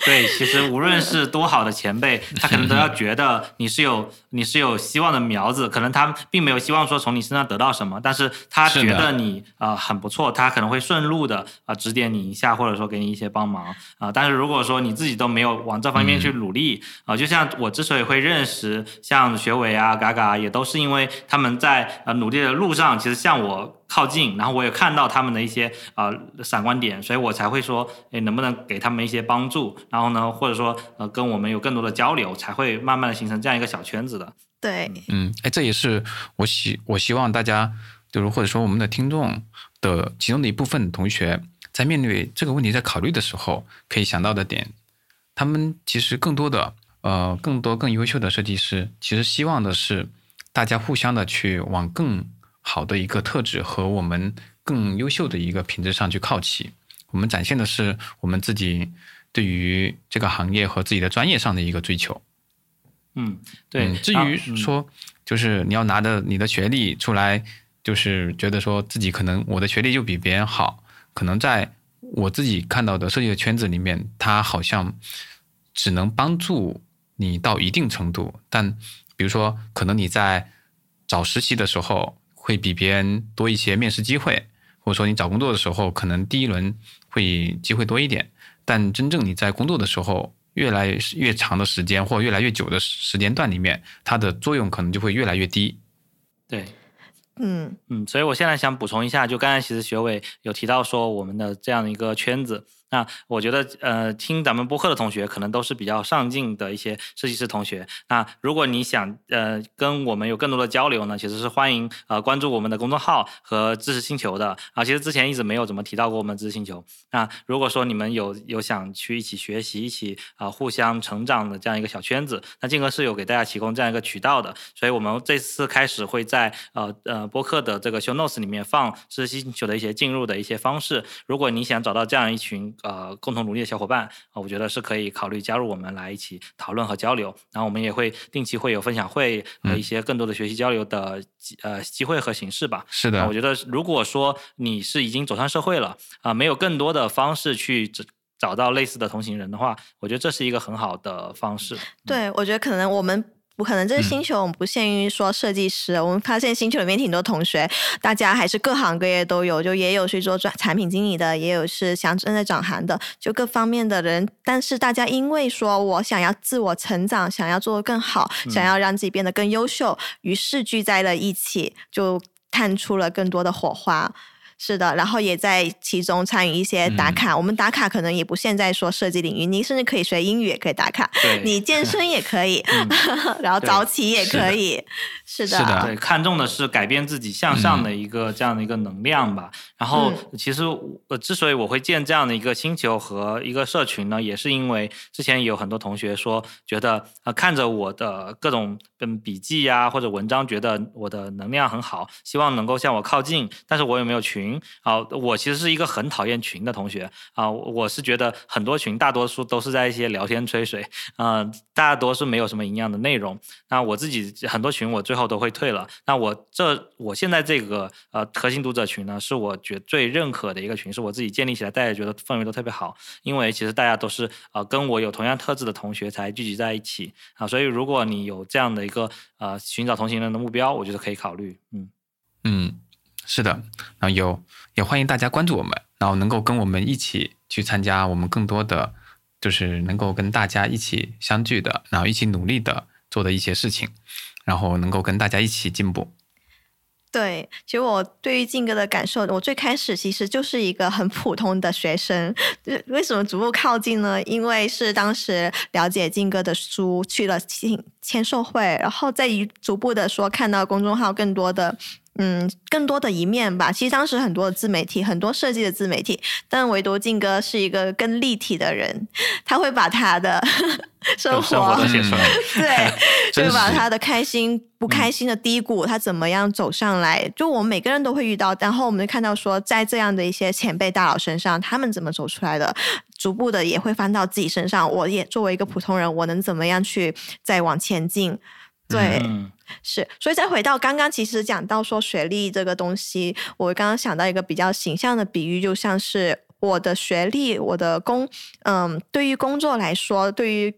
对，其实无论是多好的前辈，他可能都要觉得。你是有你是有希望的苗子，可能他并没有希望说从你身上得到什么，但是他觉得你啊很不错，他可能会顺路的啊指点你一下，或者说给你一些帮忙啊。但是如果说你自己都没有往这方面去努力啊，就像我之所以会认识像学伟啊、嘎嘎，也都是因为他们在呃努力的路上，其实像我。靠近，然后我也看到他们的一些啊闪光点，所以我才会说，哎，能不能给他们一些帮助？然后呢，或者说呃，跟我们有更多的交流，才会慢慢的形成这样一个小圈子的。对，嗯，哎，这也是我希我希望大家，就是或者说我们的听众的其中的一部分同学，在面对这个问题在考虑的时候，可以想到的点。他们其实更多的呃，更多更优秀的设计师，其实希望的是大家互相的去往更。好的一个特质和我们更优秀的一个品质上去靠齐，我们展现的是我们自己对于这个行业和自己的专业上的一个追求。嗯，对。至于说，就是你要拿着你的学历出来，就是觉得说自己可能我的学历就比别人好，可能在我自己看到的设计的圈子里面，它好像只能帮助你到一定程度。但比如说，可能你在找实习的时候。会比别人多一些面试机会，或者说你找工作的时候，可能第一轮会机会多一点，但真正你在工作的时候，越来越长的时间或越来越久的时间段里面，它的作用可能就会越来越低。对。嗯嗯，所以我现在想补充一下，就刚才其实学伟有提到说我们的这样的一个圈子。那我觉得，呃，听咱们播客的同学可能都是比较上进的一些设计师同学。那如果你想，呃，跟我们有更多的交流呢，其实是欢迎，呃，关注我们的公众号和知识星球的。啊，其实之前一直没有怎么提到过我们知识星球。那如果说你们有有想去一起学习、一起啊互相成长的这样一个小圈子，那静哥是有给大家提供这样一个渠道的。所以我们这次开始会在呃呃播客的这个 show notes 里面放知识星球的一些进入的一些方式。如果你想找到这样一群。呃，共同努力的小伙伴啊，我觉得是可以考虑加入我们来一起讨论和交流。然后我们也会定期会有分享会和一些更多的学习交流的呃机会和形式吧。是的，我觉得如果说你是已经走上社会了啊，没有更多的方式去找找到类似的同行人的话，我觉得这是一个很好的方式。对，我觉得可能我们。不可能，这个星球我们不限于说设计师。我们发现星球里面挺多同学，大家还是各行各业都有，就也有去做专产品经理的，也有是想正在转行的，就各方面的人。但是大家因为说我想要自我成长，想要做得更好，想要让自己变得更优秀，于是聚在了一起，就探出了更多的火花。是的，然后也在其中参与一些打卡。我们打卡可能也不限在说设计领域，你甚至可以学英语也可以打卡，你健身也可以，然后早起也可以。是的，对，看重的是改变自己向上的一个这样的一个能量吧。然后，其实呃，之所以我会建这样的一个星球和一个社群呢，也是因为之前有很多同学说，觉得呃，看着我的各种嗯笔记呀或者文章，觉得我的能量很好，希望能够向我靠近，但是我有没有群？群啊，我其实是一个很讨厌群的同学啊，我是觉得很多群大多数都是在一些聊天吹水，嗯，大多是没有什么营养的内容。那我自己很多群我最后都会退了。那我这我现在这个呃核心读者群呢，是我觉最认可的一个群，是我自己建立起来，大家觉得氛围都特别好。因为其实大家都是呃跟我有同样特质的同学才聚集在一起啊，所以如果你有这样的一个呃寻找同行人的目标，我觉得可以考虑，嗯嗯。是的，然后有也欢迎大家关注我们，然后能够跟我们一起去参加我们更多的，就是能够跟大家一起相聚的，然后一起努力的做的一些事情，然后能够跟大家一起进步。对，其实我对于静哥的感受，我最开始其实就是一个很普通的学生。为什么逐步靠近呢？因为是当时了解静哥的书，去了签签售会，然后再一逐步的说看到公众号更多的。嗯，更多的一面吧。其实当时很多的自媒体，很多设计的自媒体，但唯独静哥是一个更立体的人，他会把他的 生活都写出来，对，就把他的开心、不开心的低谷，他怎么样走上来，就我们每个人都会遇到。然后我们就看到说，在这样的一些前辈大佬身上，他们怎么走出来的，逐步的也会翻到自己身上。我也作为一个普通人，我能怎么样去再往前进？对。是，所以再回到刚刚，其实讲到说学历这个东西，我刚刚想到一个比较形象的比喻，就像是我的学历，我的工，嗯，对于工作来说，对于，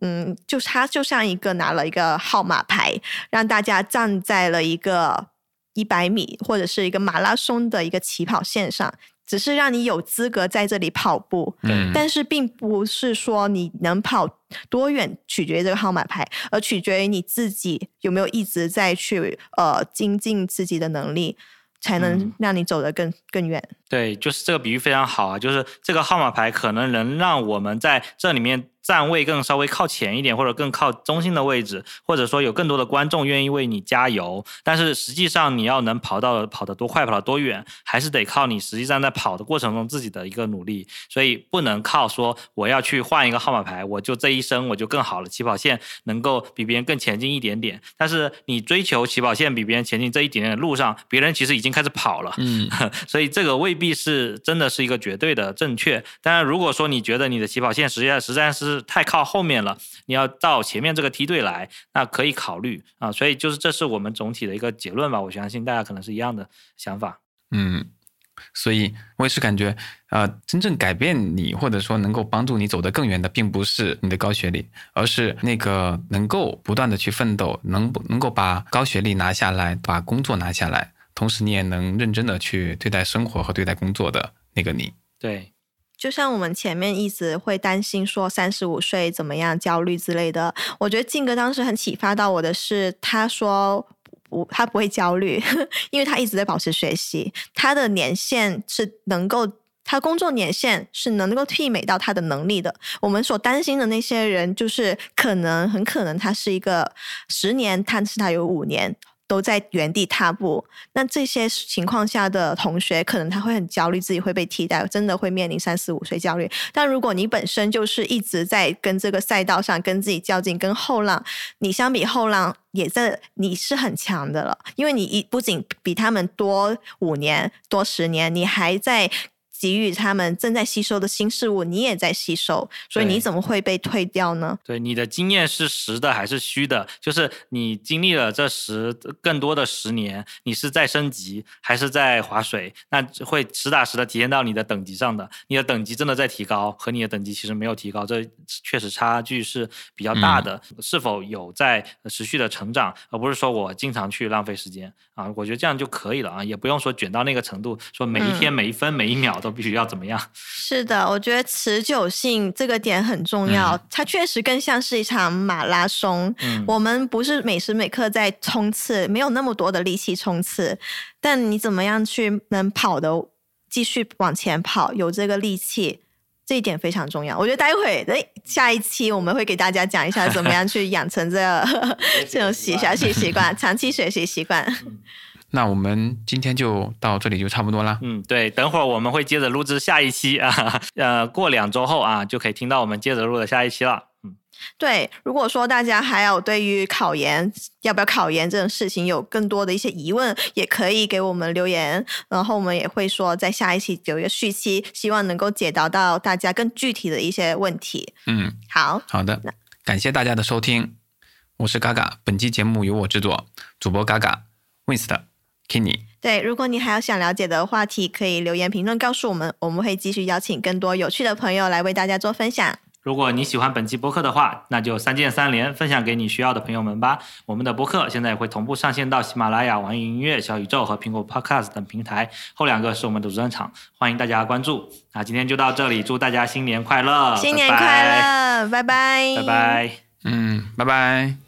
嗯，就是它就像一个拿了一个号码牌，让大家站在了一个一百米或者是一个马拉松的一个起跑线上。只是让你有资格在这里跑步，但是并不是说你能跑多远取决于这个号码牌，而取决于你自己有没有一直在去呃精进自己的能力，才能让你走得更更远。对，就是这个比喻非常好啊，就是这个号码牌可能能让我们在这里面。站位更稍微靠前一点，或者更靠中心的位置，或者说有更多的观众愿意为你加油。但是实际上，你要能跑到跑得多快，跑得多远，还是得靠你实际上在跑的过程中自己的一个努力。所以不能靠说我要去换一个号码牌，我就这一生我就更好了，起跑线能够比别人更前进一点点。但是你追求起跑线比别人前进这一点点的路上，别人其实已经开始跑了。嗯，所以这个未必是真的是一个绝对的正确。当然，如果说你觉得你的起跑线实际上实在是太靠后面了，你要到前面这个梯队来，那可以考虑啊。所以就是这是我们总体的一个结论吧。我相信大家可能是一样的想法。嗯，所以我也是感觉，呃，真正改变你或者说能够帮助你走得更远的，并不是你的高学历，而是那个能够不断的去奋斗，能能够把高学历拿下来，把工作拿下来。同时你也能认真的去对待生活和对待工作的那个你。对。就像我们前面一直会担心说三十五岁怎么样焦虑之类的，我觉得静哥当时很启发到我的是，他说不，他不会焦虑，因为他一直在保持学习，他的年限是能够，他工作年限是能够媲美到他的能力的。我们所担心的那些人，就是可能很可能他是一个十年，但是他有五年。都在原地踏步，那这些情况下的同学，可能他会很焦虑，自己会被替代，真的会面临三四五岁焦虑。但如果你本身就是一直在跟这个赛道上跟自己较劲，跟后浪，你相比后浪也在，你是很强的了，因为你一不仅比他们多五年多十年，你还在。给予他们正在吸收的新事物，你也在吸收，所以你怎么会被退掉呢？对，你的经验是实的还是虚的？就是你经历了这十更多的十年，你是在升级还是在划水？那会实打实的体现到你的等级上的。你的等级真的在提高，和你的等级其实没有提高，这确实差距是比较大的。是否有在持续的成长，而不是说我经常去浪费时间啊？我觉得这样就可以了啊，也不用说卷到那个程度，说每一天每一分每一秒都。必须要怎么样？是的，我觉得持久性这个点很重要。它确实更像是一场马拉松。嗯，我们不是每时每刻在冲刺，没有那么多的力气冲刺。但你怎么样去能跑的继续往前跑，有这个力气，这一点非常重要。我觉得待会的下一期我们会给大家讲一下怎么样去养成这 这种习学习 习惯，长期学习习惯。那我们今天就到这里就差不多啦。嗯，对，等会儿我们会接着录制下一期啊，呃，过两周后啊，就可以听到我们接着录的下一期了。嗯，对，如果说大家还有对于考研要不要考研这种事情有更多的一些疑问，也可以给我们留言，然后我们也会说在下一期有一个续期，希望能够解答到大家更具体的一些问题。嗯，好好的，感谢大家的收听，我是嘎嘎，本期节目由我制作，主播嘎嘎，Winst。Kenny，对，如果你还有想了解的话题，可以留言评论告诉我们，我们会继续邀请更多有趣的朋友来为大家做分享。如果你喜欢本期播客的话，那就三键三连，分享给你需要的朋友们吧。我们的播客现在也会同步上线到喜马拉雅、网易云音乐、小宇宙和苹果 Podcast 等平台，后两个是我们的主专场，欢迎大家关注。那今天就到这里，祝大家新年快乐！新年快乐，拜拜，拜拜，嗯，拜拜。